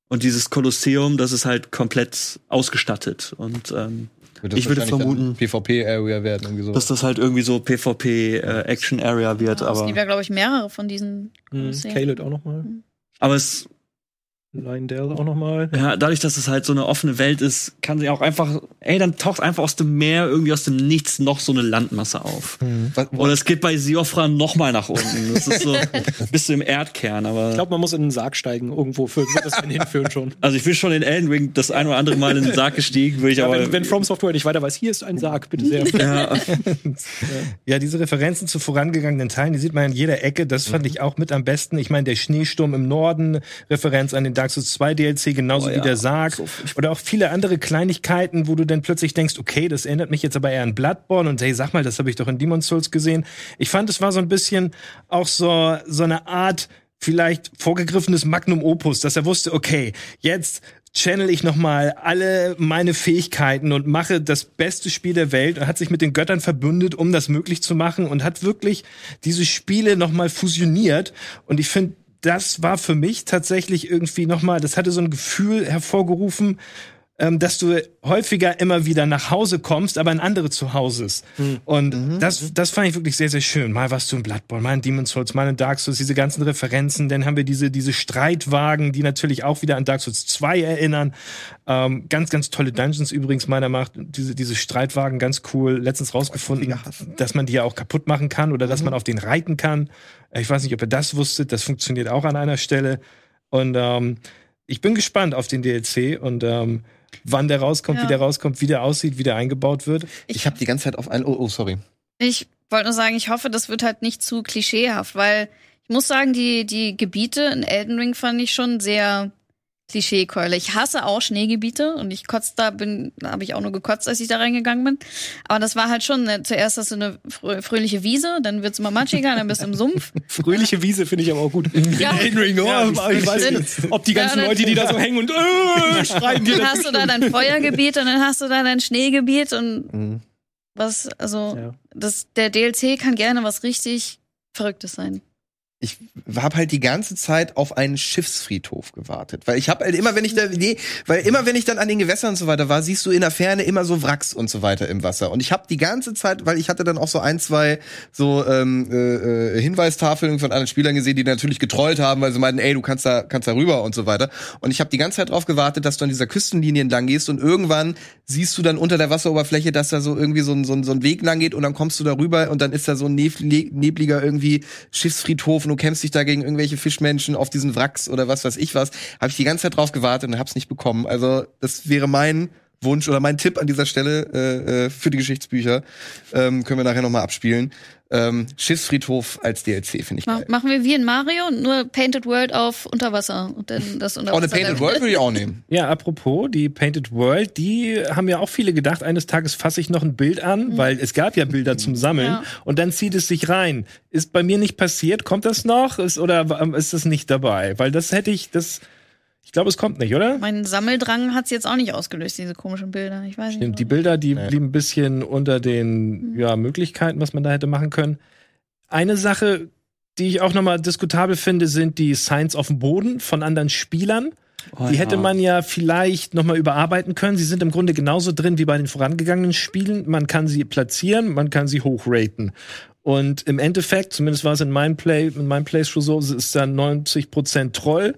Und dieses Kolosseum, das ist halt komplett ausgestattet. Und ähm, Ich würde vermuten, PvP-Area werden, irgendwie so. dass das halt irgendwie so PvP äh, Action Area wird, es aber gibt ja, glaube ich, mehrere von diesen Mhm. Szenen. Caled auch noch mal. aber es Lionel auch noch mal. ja, dadurch, dass es halt so eine offene Welt ist, kann sie auch einfach, ey, dann taucht einfach aus dem Meer irgendwie aus dem Nichts noch so eine Landmasse auf. Was- Oder es geht bei Siofra noch mal nach unten. Das ist so bist du im Erdkern, aber Ich glaube, man muss in den Sarg steigen. Irgendwo für, wird das dann hinführen schon. also ich bin schon in Elden Ring das ein oder andere Mal in den Sarg gestiegen, würde ich Ja, aber wenn, wenn From Software nicht weiter weiß, hier ist ein Sarg, bitte sehr. ja, Ja, diese Referenzen zu vorangegangenen Teilen, die sieht man in jeder Ecke. Das fand ich auch mit am besten. Ich meine, der Schneesturm im Norden, Referenz an den Dark Souls 2 DLC, genauso Oh wie ja, der Sarg. so Oder auch viele andere Kleinigkeiten, wo du dann plötzlich denkst, okay, das erinnert mich jetzt aber eher an Bloodborne und hey, sag mal, das habe ich doch in Demon's Souls gesehen. Ich fand, es war so ein bisschen auch so, so eine Art vielleicht vorgegriffenes Magnum Opus, dass er wusste, okay, jetzt channel ich noch mal alle meine Fähigkeiten und mache das beste Spiel der Welt und hat sich mit den Göttern verbündet, um das möglich zu machen und hat wirklich diese Spiele noch mal fusioniert und ich finde das war für mich tatsächlich irgendwie noch mal, das hatte so ein Gefühl hervorgerufen, ähm, dass du häufiger immer wieder nach Hause kommst, aber in andere Zuhauses. Und das, das fand ich wirklich sehr, sehr schön. Mal warst du in Bloodborne, mal in Demon's Souls, mal in Dark Souls, diese ganzen Referenzen. Dann haben wir diese, diese Streitwagen, die natürlich auch wieder an Dark Souls 2 erinnern. Ähm, ganz, ganz tolle Dungeons übrigens meiner Macht. Diese, diese Streitwagen, ganz cool. Letztens rausgefunden, dass man die ja auch kaputt machen kann oder dass man auf den reiten kann. Ich weiß nicht, ob ihr das wusstet. Das funktioniert auch an einer Stelle. Und ähm, ich bin gespannt auf den DLC und ähm, wann der rauskommt, Ja. wie der rauskommt, wie der aussieht, wie der eingebaut wird. ich habe die ganze Zeit auf ein. Oh, oh, sorry. Ich wollte nur sagen, ich hoffe, das wird halt nicht zu klischeehaft, weil ich muss sagen, die, die Gebiete in Elden Ring fand ich schon sehr Klischeekeule. Ich hasse auch Schneegebiete und ich kotze da, bin, da habe ich auch nur gekotzt, als ich da reingegangen bin. Aber das war halt schon, ne, zuerst hast du eine frö fröhliche Wiese, dann wird's immer matschiger, dann bist du im Sumpf. Fröhliche Wiese finde ich aber auch gut. Ja. Elden Ring, oh, ich weiß nicht, ob die ganzen Ja, Leute, die da so hängen und äh, schreien dir Dann hast du da dein Feuergebiet und dann hast du da dein Schneegebiet und Mhm. was, also, Ja. das, der DLC kann gerne was richtig Verrücktes sein. Ich habe halt die ganze Zeit auf einen Schiffsfriedhof gewartet, weil ich habe halt immer, wenn ich da, nee, weil immer wenn ich dann an den Gewässern und so weiter war, siehst du in der Ferne immer so Wracks und so weiter im Wasser. Und ich habe die ganze Zeit, weil ich hatte dann auch so ein, zwei so ähm, äh, äh, Hinweistafeln von anderen Spielern gesehen, die natürlich getrollt haben, weil sie meinten, ey, du kannst da, kannst da rüber und so weiter. Und ich habe die ganze Zeit drauf gewartet, dass du an dieser Küstenlinie entlang gehst und irgendwann siehst du dann unter der Wasseroberfläche, dass da so irgendwie so ein, so ein, so ein Weg lang geht und dann kommst du da rüber und dann ist da so ein nebli- nebliger irgendwie Schiffsfriedhof du kämpfst dich da gegen irgendwelche Fischmenschen auf diesen Wracks oder was weiß ich was. Habe ich die ganze Zeit drauf gewartet und hab's nicht bekommen. Also das wäre mein Wunsch oder mein Tipp an dieser Stelle äh, äh, für die Geschichtsbücher. Ähm, können wir nachher nochmal abspielen. Ähm, Schiffsfriedhof als DLC finde ich Mach, geil. machen wir wie in Mario, nur Painted World auf Unterwasser und dann das Unterwasser. eine Painted World würde ich auch nehmen. Ja, apropos, die Painted World, die haben ja auch viele gedacht, eines Tages fasse ich noch ein Bild an, weil es gab ja Bilder zum Sammeln Ja. und dann zieht es sich rein. Ist bei mir nicht passiert, kommt das noch ist, oder ähm, ist das nicht dabei? Weil das hätte ich, das, ich glaube, es kommt nicht, oder? Mein Sammeldrang hat's jetzt auch nicht ausgelöst, diese komischen Bilder. Ich weiß Stimmt, nicht. die Bilder, die blieben ein bisschen unter den ja, Möglichkeiten, was man da hätte machen können. Eine Sache, die ich auch nochmal diskutabel finde, sind die Signs auf dem Boden von anderen Spielern. Oh, die ja. hätte man ja vielleicht nochmal überarbeiten können. Sie sind im Grunde genauso drin wie bei den vorangegangenen Spielen. Man kann sie platzieren, man kann sie hochraten. Und im Endeffekt, zumindest war es in meinem Play, in meinem Playthrough so, es ist dann 90% Troll.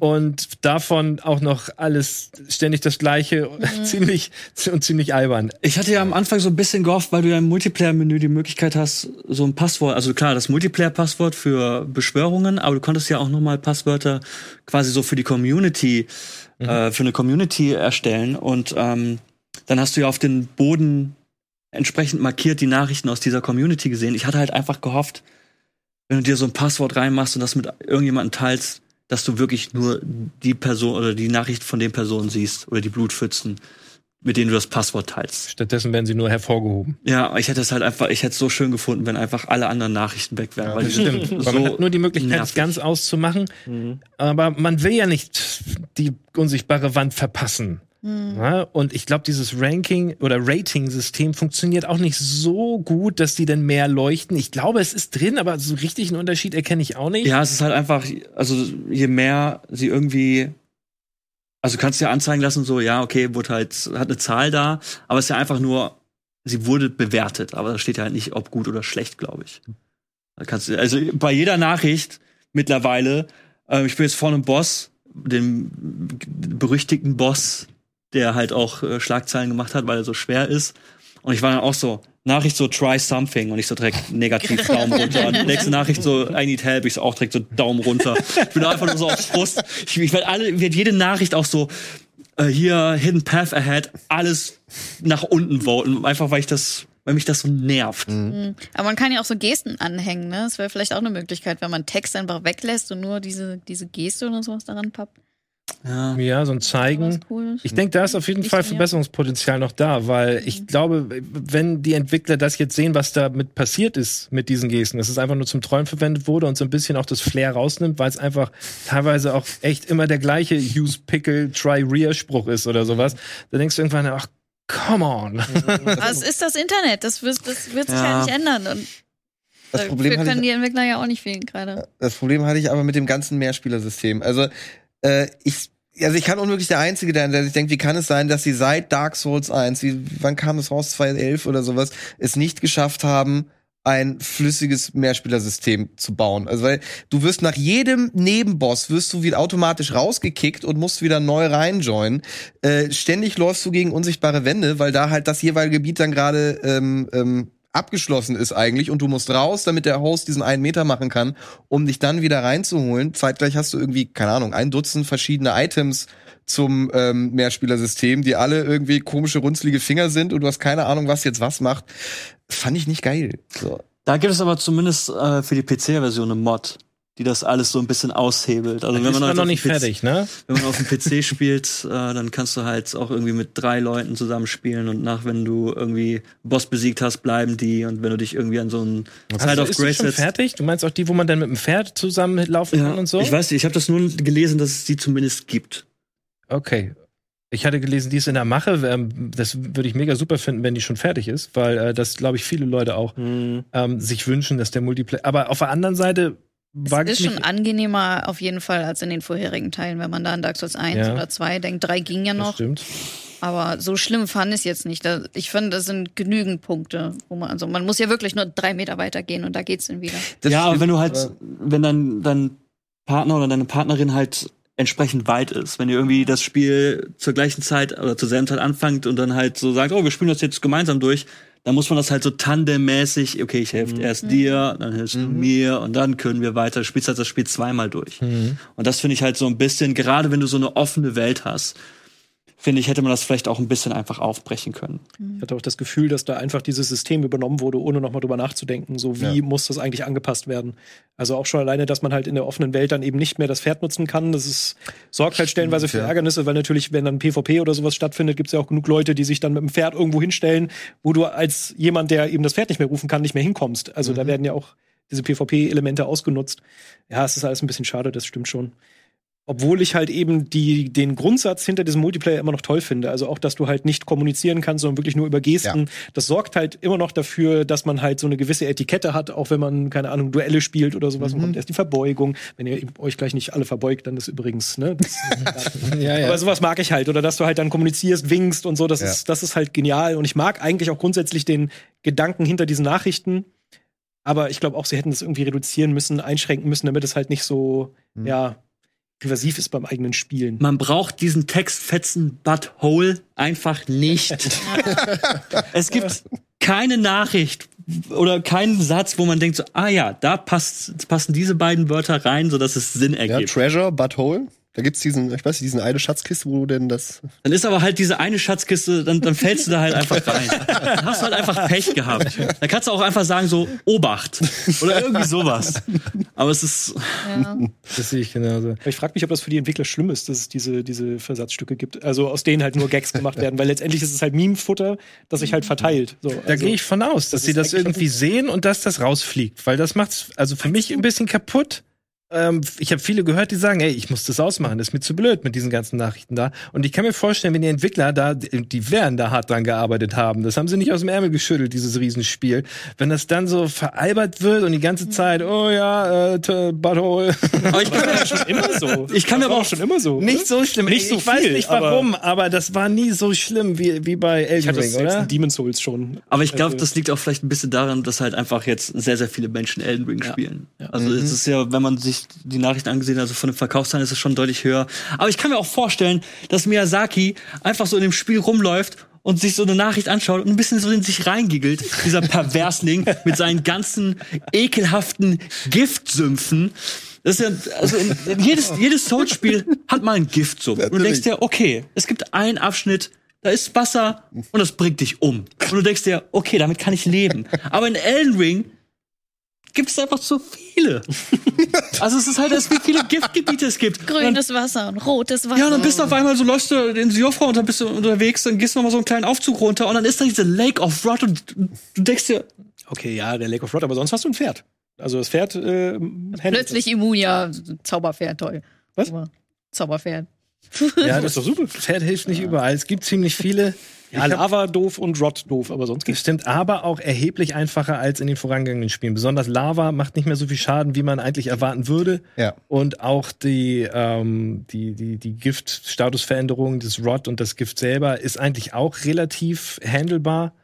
Und davon auch noch alles ständig das gleiche, ziemlich und ziemlich albern. Ich hatte ja am Anfang so ein bisschen gehofft, weil du ja im Multiplayer-Menü die Möglichkeit hast, so ein Passwort, also klar, das Multiplayer-Passwort für Beschwörungen, aber du konntest ja auch nochmal Passwörter quasi so für die Community, äh, für eine Community erstellen. Und ähm, dann hast du ja auf den Boden entsprechend markiert die Nachrichten aus dieser Community gesehen. Ich hatte halt einfach gehofft, wenn du dir so ein Passwort reinmachst und das mit irgendjemandem teilst, dass du wirklich nur die Person oder die Nachricht von den Personen siehst oder die Blutpfützen, mit denen du das Passwort teilst. Stattdessen werden sie nur hervorgehoben. Ja, ich hätte es halt einfach, ich hätte es so schön gefunden, wenn einfach alle anderen Nachrichten weg wären. weil die sind Stimmt. so Weil man hat nur die Möglichkeit, es ganz auszumachen. Aber man will ja nicht die unsichtbare Wand verpassen. Ja, und ich glaube, dieses Ranking oder Rating-System funktioniert auch nicht so gut, dass die dann mehr leuchten. Ich glaube, es ist drin, aber so richtig einen Unterschied erkenne ich auch nicht. Ja, es ist halt einfach, also je mehr sie irgendwie Also du kannst dir anzeigen lassen, so, ja, okay, wurde halt, hat eine Zahl da, aber es ist ja einfach nur, sie wurde bewertet, aber da steht ja halt nicht, ob gut oder schlecht, glaube ich. Da kannst du, also bei jeder Nachricht mittlerweile, äh, ich bin jetzt vor einem Boss, dem berüchtigten Boss, der halt auch äh, Schlagzeilen gemacht hat, weil er so schwer ist. Und ich war dann auch so, Nachricht so, try something. Und ich so direkt negativ Daumen runter. Und nächste Nachricht so, I need help. Ich so auch direkt so Daumen runter. Ich bin einfach nur so auf Frust. Ich, ich werde alle, werd jede Nachricht auch so, äh, hier, Hidden Path Ahead, alles nach unten voten. Einfach weil ich das, weil mich das so nervt. Mhm. Aber man kann ja auch so Gesten anhängen, ne? Das wäre vielleicht auch eine Möglichkeit, wenn man Text einfach weglässt und nur diese, diese Geste oder sowas daran pappt. Ja. Ja, so ein Zeigen. Cool. Ich denke, da ist auf jeden Fall. Verbesserungspotenzial noch da, weil ich glaube, wenn die Entwickler das jetzt sehen, was damit passiert ist mit diesen Gesten, dass es einfach nur zum Träumen verwendet wurde und so ein bisschen auch das Flair rausnimmt, weil es einfach teilweise auch echt immer der gleiche Use Pickle Try Rear Spruch ist oder sowas, dann denkst du irgendwann, ach, come on. Es ist das Internet, das wird, das wird sich Ja. ja nicht ändern. Und Das Problem dafür hatte können ich, die Entwickler ja auch nicht viel gerade. das Problem hatte ich aber mit dem ganzen Mehrspielersystem. Also äh, ich also ich kann unmöglich der Einzige sein, der sich denkt, wie kann es sein, dass sie seit Dark Souls 1, wie, wann kam es raus, 2011 oder sowas, es nicht geschafft haben, ein flüssiges Mehrspielersystem zu bauen. Also weil du wirst nach jedem Nebenboss wirst du wieder automatisch rausgekickt und musst wieder neu reinjoinen. Äh, ständig läufst du gegen unsichtbare Wände, weil da halt das jeweilige Gebiet dann gerade ähm, ähm, abgeschlossen ist eigentlich und du musst raus, damit der Host diesen einen Meter machen kann, um dich dann wieder reinzuholen. Zeitgleich hast du irgendwie, keine Ahnung, ein Dutzend verschiedene Items zum ähm, Mehrspielersystem, die alle irgendwie komische, runzlige Finger sind und du hast keine Ahnung, was jetzt was macht. Fand ich nicht geil. So. Da gibt es aber zumindest äh, für die PC-Version eine Mod, die das alles so ein bisschen aushebelt. Also ist man man halt noch nicht PC fertig, ne? Wenn man auf dem PC spielt, äh, dann kannst du halt auch irgendwie mit drei Leuten zusammenspielen und nach, wenn du irgendwie Boss besiegt hast, bleiben die und wenn du dich irgendwie an so einen Side Also of Grace schon setzt. fertig? Du meinst auch die, wo man dann mit dem Pferd zusammenlaufen Ja, kann und so? Ich weiß nicht, ich habe das nur gelesen, dass es die zumindest gibt. Okay. Ich hatte gelesen, die ist in der Mache. Ähm, Das würde ich mega super finden, wenn die schon fertig ist, weil äh, das, glaube ich, viele Leute auch ähm, sich wünschen, dass der Multiplayer. Aber auf der anderen Seite Es ist schon angenehmer auf jeden Fall als in den vorherigen Teilen, wenn man da an Dark Souls 1 Ja. oder 2 denkt. 3 ging ja Das noch, stimmt. aber so schlimm fand ich es jetzt nicht. Ich finde, das sind genügend Punkte, wo man, also man muss ja wirklich nur drei Meter weiter gehen und da geht's dann wieder. Das ja, aber stimmt, wenn du halt, aber- wenn dein, dein Partner oder deine Partnerin halt entsprechend weit ist, wenn ihr irgendwie das Spiel zur gleichen Zeit oder zur selben Zeit anfangt und dann halt so sagt, oh, wir spielen das jetzt gemeinsam durch, dann muss man das halt so tandemmäßig, okay, ich helfe erst dir, dann hilfst du mir und dann können wir weiter. Du spielst halt das Spiel zweimal durch. Und das finde ich halt so ein bisschen, gerade wenn du so eine offene Welt hast, finde ich, hätte man das vielleicht auch ein bisschen einfach aufbrechen können. Ich hatte auch das Gefühl, dass da einfach dieses System übernommen wurde, ohne nochmal drüber nachzudenken. So wie Ja. muss das eigentlich angepasst werden? Also auch schon alleine, dass man halt in der offenen Welt dann eben nicht mehr das Pferd nutzen kann. Das ist, sorgt halt stellenweise für. Ärgernisse, weil natürlich, wenn dann PvP oder sowas stattfindet, gibt es ja auch genug Leute, die sich dann mit dem Pferd irgendwo hinstellen, wo du als jemand, der eben das Pferd nicht mehr rufen kann, nicht mehr hinkommst. Also da werden ja auch diese PvP-Elemente ausgenutzt. Ja, es ist alles ein bisschen schade, das stimmt schon. Obwohl ich halt eben die, den Grundsatz hinter diesem Multiplayer immer noch toll finde. Also auch, dass du halt nicht kommunizieren kannst, sondern wirklich nur über Gesten. Das sorgt halt immer noch dafür, dass man halt so eine gewisse Etikette hat, auch wenn man, keine Ahnung, Duelle spielt oder sowas. Und kommt erst die Verbeugung. Wenn ihr euch gleich nicht alle verbeugt, dann ist übrigens, ne? Das, Ja, ja. aber sowas mag ich halt. Oder dass du halt dann kommunizierst, winkst und so. Das, Ja. ist, das ist halt genial. Und ich mag eigentlich auch grundsätzlich den Gedanken hinter diesen Nachrichten. Aber ich glaube auch, sie hätten das irgendwie reduzieren müssen, einschränken müssen, damit es halt nicht so, ja, invasiv ist beim eigenen Spielen. Man braucht diesen Textfetzen Butthole einfach nicht. es gibt keine Nachricht oder keinen Satz, wo man denkt so, ah ja, da passt, passen diese beiden Wörter rein, sodass es Sinn Ja, ergibt. Treasure, Butthole. Da gibt's diesen, ich weiß nicht, diesen eine Schatzkiste, wo du denn das. Dann ist aber halt diese eine Schatzkiste, dann, dann fällst du da halt einfach rein. Dann hast du halt einfach Pech gehabt. Da kannst du auch einfach sagen so, Obacht. Oder irgendwie sowas. Aber es ist, Ja. Das sehe ich genauso. Ich frage mich, ob das für die Entwickler schlimm ist, dass es diese, diese Versatzstücke gibt. Also aus denen halt nur Gags gemacht werden, weil letztendlich ist es halt Meme-Futter, das sich halt verteilt. So, Da also, gehe ich von aus, dass das sie das irgendwie sehen und dass das rausfliegt. Weil das macht's also für mich ein bisschen kaputt, ähm, ich habe viele gehört, die sagen, ey, ich muss das ausmachen, das ist mir zu blöd mit diesen ganzen Nachrichten da. Und ich kann mir vorstellen, wenn die Entwickler da, die werden da hart dran gearbeitet haben, das haben sie nicht aus dem Ärmel geschüttelt, dieses Riesenspiel. Wenn das dann so veralbert wird und die ganze Zeit, oh ja, äh, Butthole. Aber ich kann mir, schon immer so. Ich kann Das aber war auch- schon immer so. Nicht so schlimm. Nicht ich so ich weiß viel, nicht aber- warum, aber, das war nie so schlimm wie, wie bei Ich Elden hatte das Ring, selbst oder? in Demon's Souls schon. aber ich glaube, Also- das liegt auch vielleicht ein bisschen daran, dass halt einfach jetzt sehr, sehr viele Menschen Elden Ring spielen. Ja. Also es ist ja, wenn man sich die Nachrichten angesehen also von den Verkaufszahlen ist es schon deutlich höher. Aber ich kann mir auch vorstellen, dass Miyazaki einfach so in dem Spiel rumläuft und sich so eine Nachricht anschaut und ein bisschen so in sich reingiggelt, dieser Perversling mit seinen ganzen ekelhaften Giftsümpfen. Das ist ja, also in, in jedes, jedes Souls-Spiel hat mal einen Giftsumpf. Und du denkst dir, okay, es gibt einen Abschnitt, da ist Wasser und das bringt dich um. Und du denkst dir, okay, damit kann ich leben. Aber in Elden Ring gibt es einfach zu viele. Also es ist halt, es wie viele Giftgebiete es gibt. Grünes Wasser und rotes Wasser. ja, und dann bist du auf einmal so, läufst du in Siofra und dann bist du unterwegs, dann gehst du nochmal so einen kleinen Aufzug runter und dann ist da diese Lake of Rot und du denkst dir, Okay, ja, der Lake of Rot, aber sonst hast du ein Pferd. Also das Pferd äh, Plötzlich immun, ja, Zauberpferd, toll. Was? Zauberpferd. Ja, das ist doch super. Pferd hilft nicht überall. Es gibt ziemlich viele. Ja, Lava doof und Rot doof, aber sonst geht's. stimmt, aber auch erheblich einfacher als in den vorangegangenen Spielen. Besonders Lava macht nicht mehr so viel Schaden, wie man eigentlich erwarten würde. Ja. Und auch die, ähm, die, die, die Gift-Statusveränderung, das Rot und das Gift selber ist eigentlich auch relativ handelbar.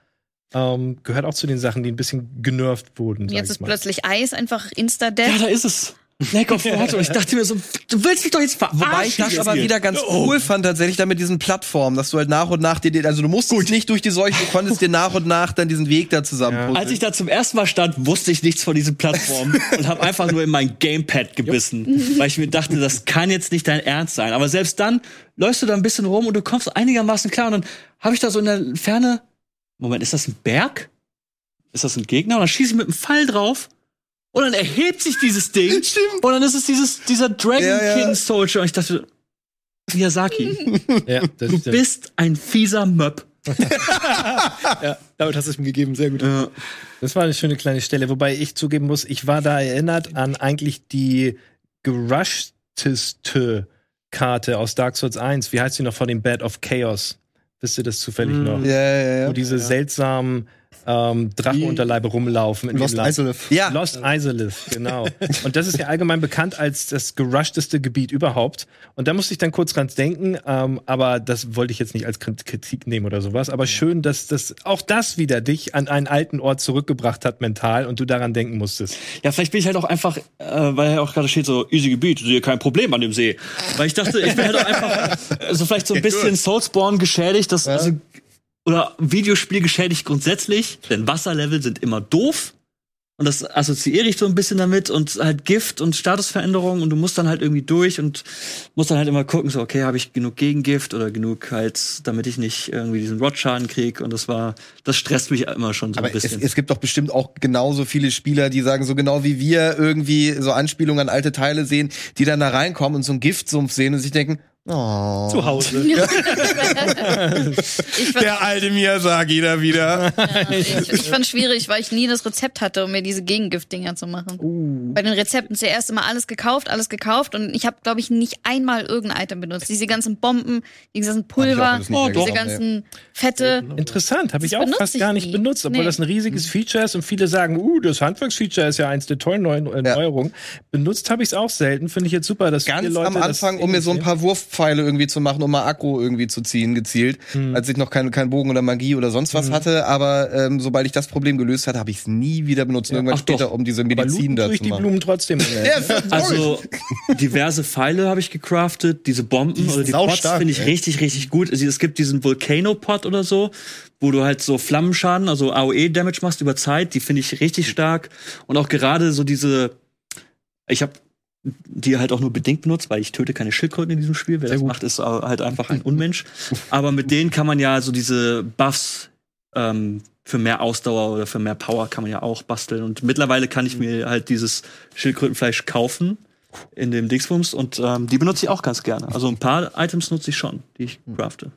Ähm, gehört auch zu den Sachen, die ein bisschen genervt wurden. Jetzt ist mal. plötzlich Eis einfach ja, Insta-Death. da ist es. Lake of Rot. Und ich dachte mir so, du willst mich doch jetzt verarschen. Wobei ich das aber wieder ganz cool fand, tatsächlich da mit diesen Plattformen, dass du halt nach und nach dir, den- also du musstest nicht durch die Seuche, du konntest dir nach und nach dann diesen Weg da zusammen Als ich da zum ersten Mal stand, wusste ich nichts von diesen Plattformen und habe einfach nur in mein Gamepad gebissen, weil ich mir dachte, das kann jetzt nicht dein Ernst sein. Aber selbst dann läufst du da ein bisschen rum und du kommst einigermaßen klar und dann habe ich da so in der Ferne, Moment, ist das ein Berg? Ist das ein Gegner? Und dann schieße ich mit einem Pfeil drauf und dann erhebt sich dieses Ding und dann ist es dieses, dieser Dragon Ja, ja. King Soldier und ich dachte, Miyazaki, ja, das du stimmt. bist ein fieser Möb. Ja, damit hast du es mir gegeben, sehr gut. Das war eine schöne kleine Stelle, wobei ich zugeben muss, ich war da erinnert an eigentlich die gerushteste Karte aus Dark Souls 1. Wie heißt die noch vor dem Bed of Chaos? Wisst ihr das zufällig noch? Ja, ja, ja. Wo diese seltsamen ähm, Drachenunterleibe rumlaufen. In Lost. Isolith. Ja. Lost Isolith, genau. Und das ist ja allgemein bekannt als das gerushteste Gebiet überhaupt. Und da musste ich dann kurz dran denken, ähm, aber das wollte ich jetzt nicht als Krit- Kritik nehmen oder sowas. Aber schön, dass das auch das wieder dich an einen alten Ort zurückgebracht hat mental und du daran denken musstest. Ja, vielleicht bin ich halt auch einfach, äh, weil ja auch gerade steht so easy Gebiet, sehe kein Problem an dem See. Weil ich dachte, ich bin halt auch einfach so vielleicht so ein bisschen Soulspawn geschädigt, das also oder Videospiel geschädigt grundsätzlich, denn Wasserlevel sind immer doof. Und das assoziiere ich so ein bisschen damit und halt Gift und Statusveränderungen und du musst dann halt irgendwie durch und musst dann halt immer gucken, so, okay, habe ich genug Gegengift oder genug halt, damit ich nicht irgendwie diesen Rotschaden krieg und das war, das stresst mich immer schon so Aber ein es, bisschen. es gibt doch bestimmt auch genauso viele Spieler, die sagen, so genau wie wir irgendwie so Anspielungen an alte Teile sehen, die dann da reinkommen und so einen Giftsumpf sehen und sich denken, oh. Zu Hause. Der alte Miyazaki da wieder. ich, ich fand schwierig, weil ich nie das Rezept hatte, um mir diese Gegengift-Dinger zu machen. Uh. Bei den Rezepten zuerst immer alles gekauft, alles gekauft und ich habe, glaube ich, nicht einmal irgendein Item benutzt. Diese ganzen Bomben, diese ganzen Pulver, mehr diese ganzen Fette. Interessant, habe ich auch fast ich gar nicht nie. benutzt, obwohl Nee. das ein riesiges Feature ist und viele sagen, uh, das Handwerksfeature ist ja eins der tollen neuen äh, Ja. Neuerungen. Benutzt habe ich es auch selten, finde ich jetzt super, dass viele Ganz Leute am das Anfang, um mir so ein paar Wurfpfeile irgendwie zu machen, um mal Akku irgendwie zu ziehen, gezielt, als ich noch keinen kein Bogen oder Magie oder sonst was hatte. Aber ähm, sobald ich das Problem gelöst hatte, habe ich es nie wieder benutzt. Und irgendwann Ach doch. später, um diese Medizin looten da tue ich zu die machen. Blumen trotzdem. Ja, Also diverse Pfeile habe ich gecraftet, diese Bomben sind oder die Pots finde ich ey. richtig, richtig gut. Also, es gibt diesen Volcano-Pot oder so, wo du halt so Flammenschaden, also AOE-Damage machst über Zeit, die finde ich richtig stark. Und auch gerade so diese, ich habe die halt auch nur bedingt benutzt, weil ich töte keine Schildkröten in diesem Spiel. Wer das macht, ist halt einfach ein Unmensch. Aber mit denen kann man ja so diese Buffs ähm, für mehr Ausdauer oder für mehr Power kann man ja auch basteln. Und mittlerweile kann ich mir halt dieses Schildkrötenfleisch kaufen in dem Dingsbums und ähm, die benutze ich auch ganz gerne. Also ein paar Items nutze ich schon, die ich crafte.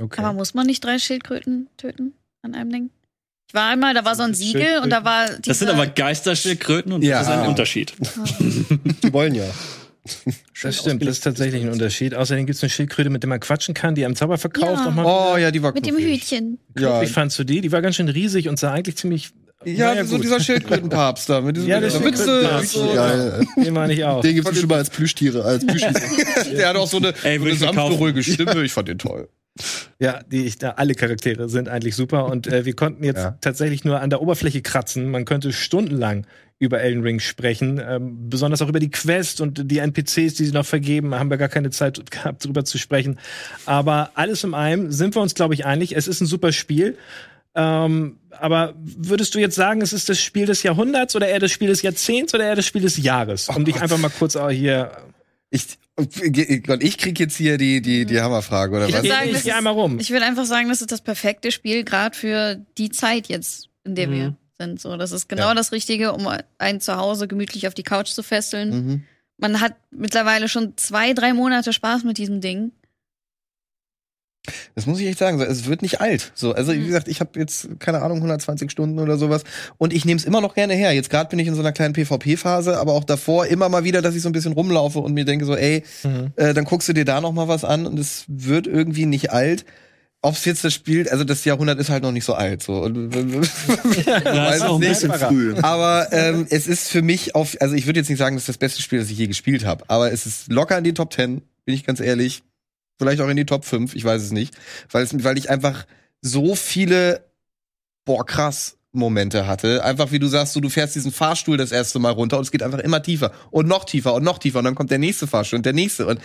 Okay. Aber muss man nicht drei Schildkröten töten an einem Ding? Ich war einmal, da war so ein Siegel und da war Das sind aber Geisterschildkröten und Ja. das ist ein Unterschied. Die wollen ja. Das stimmt, das ist tatsächlich ein Unterschied. Außerdem gibt es eine Schildkröte, mit der man quatschen kann, die am Zauber verkauft. Ja. Oh ja, die war mit dem knuffig. Hütchen. Ja, Wie fandst du die? Die war ganz schön riesig und sah eigentlich ziemlich. ja, Naja, so gut. dieser Schildkrötenpapst da mit diesem Ja, der. Schildkrötenpapst. So. Geil. Den war nicht auch. Den gibt's schon mal als Plüschtiere, als Plüschis. Der hat auch so eine, Ey, so eine ich ruhige Stimme. Ich fand den toll. Ja, die ich da alle Charaktere sind eigentlich super und äh, wir konnten jetzt Ja. tatsächlich nur an der Oberfläche kratzen. Man könnte stundenlang über Elden Ring sprechen, ähm, besonders auch über die Quest und die NPCs, die sie noch vergeben. Haben wir gar keine Zeit gehabt, darüber zu sprechen. Aber alles in allem sind wir uns, glaube ich, einig. Es ist ein super Spiel. Ähm, aber würdest du jetzt sagen, es ist das Spiel des Jahrhunderts oder eher das Spiel des Jahrzehnts oder eher das Spiel des Jahres? Um dich einfach mal kurz auch hier. Ich, Gott, ich krieg jetzt hier die, die, die Hammerfrage, oder Ich was? sagen, ich einmal rum. Ich würde einfach sagen, das ist das perfekte Spiel, gerade für die Zeit jetzt, in der wir sind. So, das ist genau Ja. das Richtige, um einen zu Hause gemütlich auf die Couch zu fesseln. Mhm. Man hat mittlerweile schon zwei, drei Monate Spaß mit diesem Ding. Das muss ich echt sagen. so, Es wird nicht alt. So, also wie Mhm. gesagt, ich habe jetzt keine Ahnung 120 Stunden oder sowas und ich nehme es immer noch gerne her. Jetzt gerade bin ich in so einer kleinen PvP-Phase, aber auch davor immer mal wieder, dass ich so ein bisschen rumlaufe und mir denke so, ey, Mhm. äh, dann guckst du dir da noch mal was an und es wird irgendwie nicht alt. Ob es jetzt das Spiel, also das Jahrhundert ist halt noch nicht so alt, so. Und, Ja, weiß ist auch ein es bisschen nicht. früh. Aber ähm, es ist für mich auf, also ich würde jetzt nicht sagen, das ist das beste Spiel, das ich je gespielt habe, aber es ist locker in die Top 10, bin ich ganz ehrlich. Vielleicht auch in die Top 5, ich weiß es nicht. Weil, es, weil ich einfach so viele, boah, krass, Momente hatte. Einfach wie du sagst, so, du fährst diesen Fahrstuhl das erste Mal runter und es geht einfach immer tiefer und noch tiefer und noch tiefer und dann kommt der nächste Fahrstuhl und der nächste. Und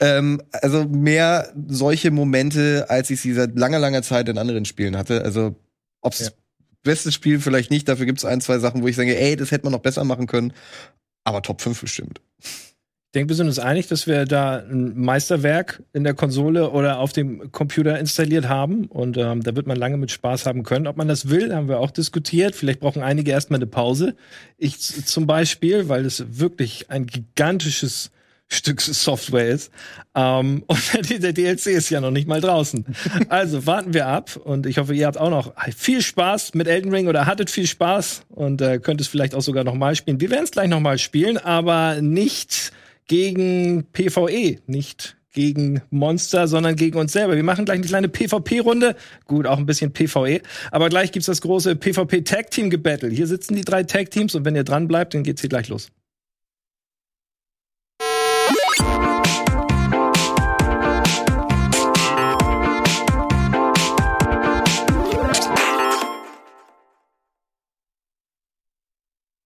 ähm, also mehr solche Momente, als ich sie seit langer, langer Zeit in anderen Spielen hatte. Also ob's Ja. bestes Spiel vielleicht nicht, dafür gibt's ein, zwei Sachen, wo ich sage, ey, das hätte man noch besser machen können. Aber Top 5 bestimmt. Ich denke, wir sind uns einig, dass wir da ein Meisterwerk in der Konsole oder auf dem Computer installiert haben. Und ähm, da wird man lange mit Spaß haben können. Ob man das will, haben wir auch diskutiert. Vielleicht brauchen einige erstmal eine Pause. Ich zum Beispiel, weil es wirklich ein gigantisches Stück Software ist. Ähm, und der, DLC ist ja noch nicht mal draußen. Also warten wir ab und ich hoffe, ihr habt auch noch viel Spaß mit Elden Ring oder hattet viel Spaß und äh, könnt es vielleicht auch sogar noch mal spielen. Wir werden es gleich noch mal spielen, aber nicht gegen PvE, nicht gegen Monster, sondern gegen uns selber. Wir machen gleich eine kleine PvP-Runde. Gut, auch ein bisschen PvE. Aber gleich gibt's das große PvP-Tag-Team-Gebattle. Hier sitzen die drei Tag-Teams und wenn ihr dran bleibt, dann geht's hier gleich los.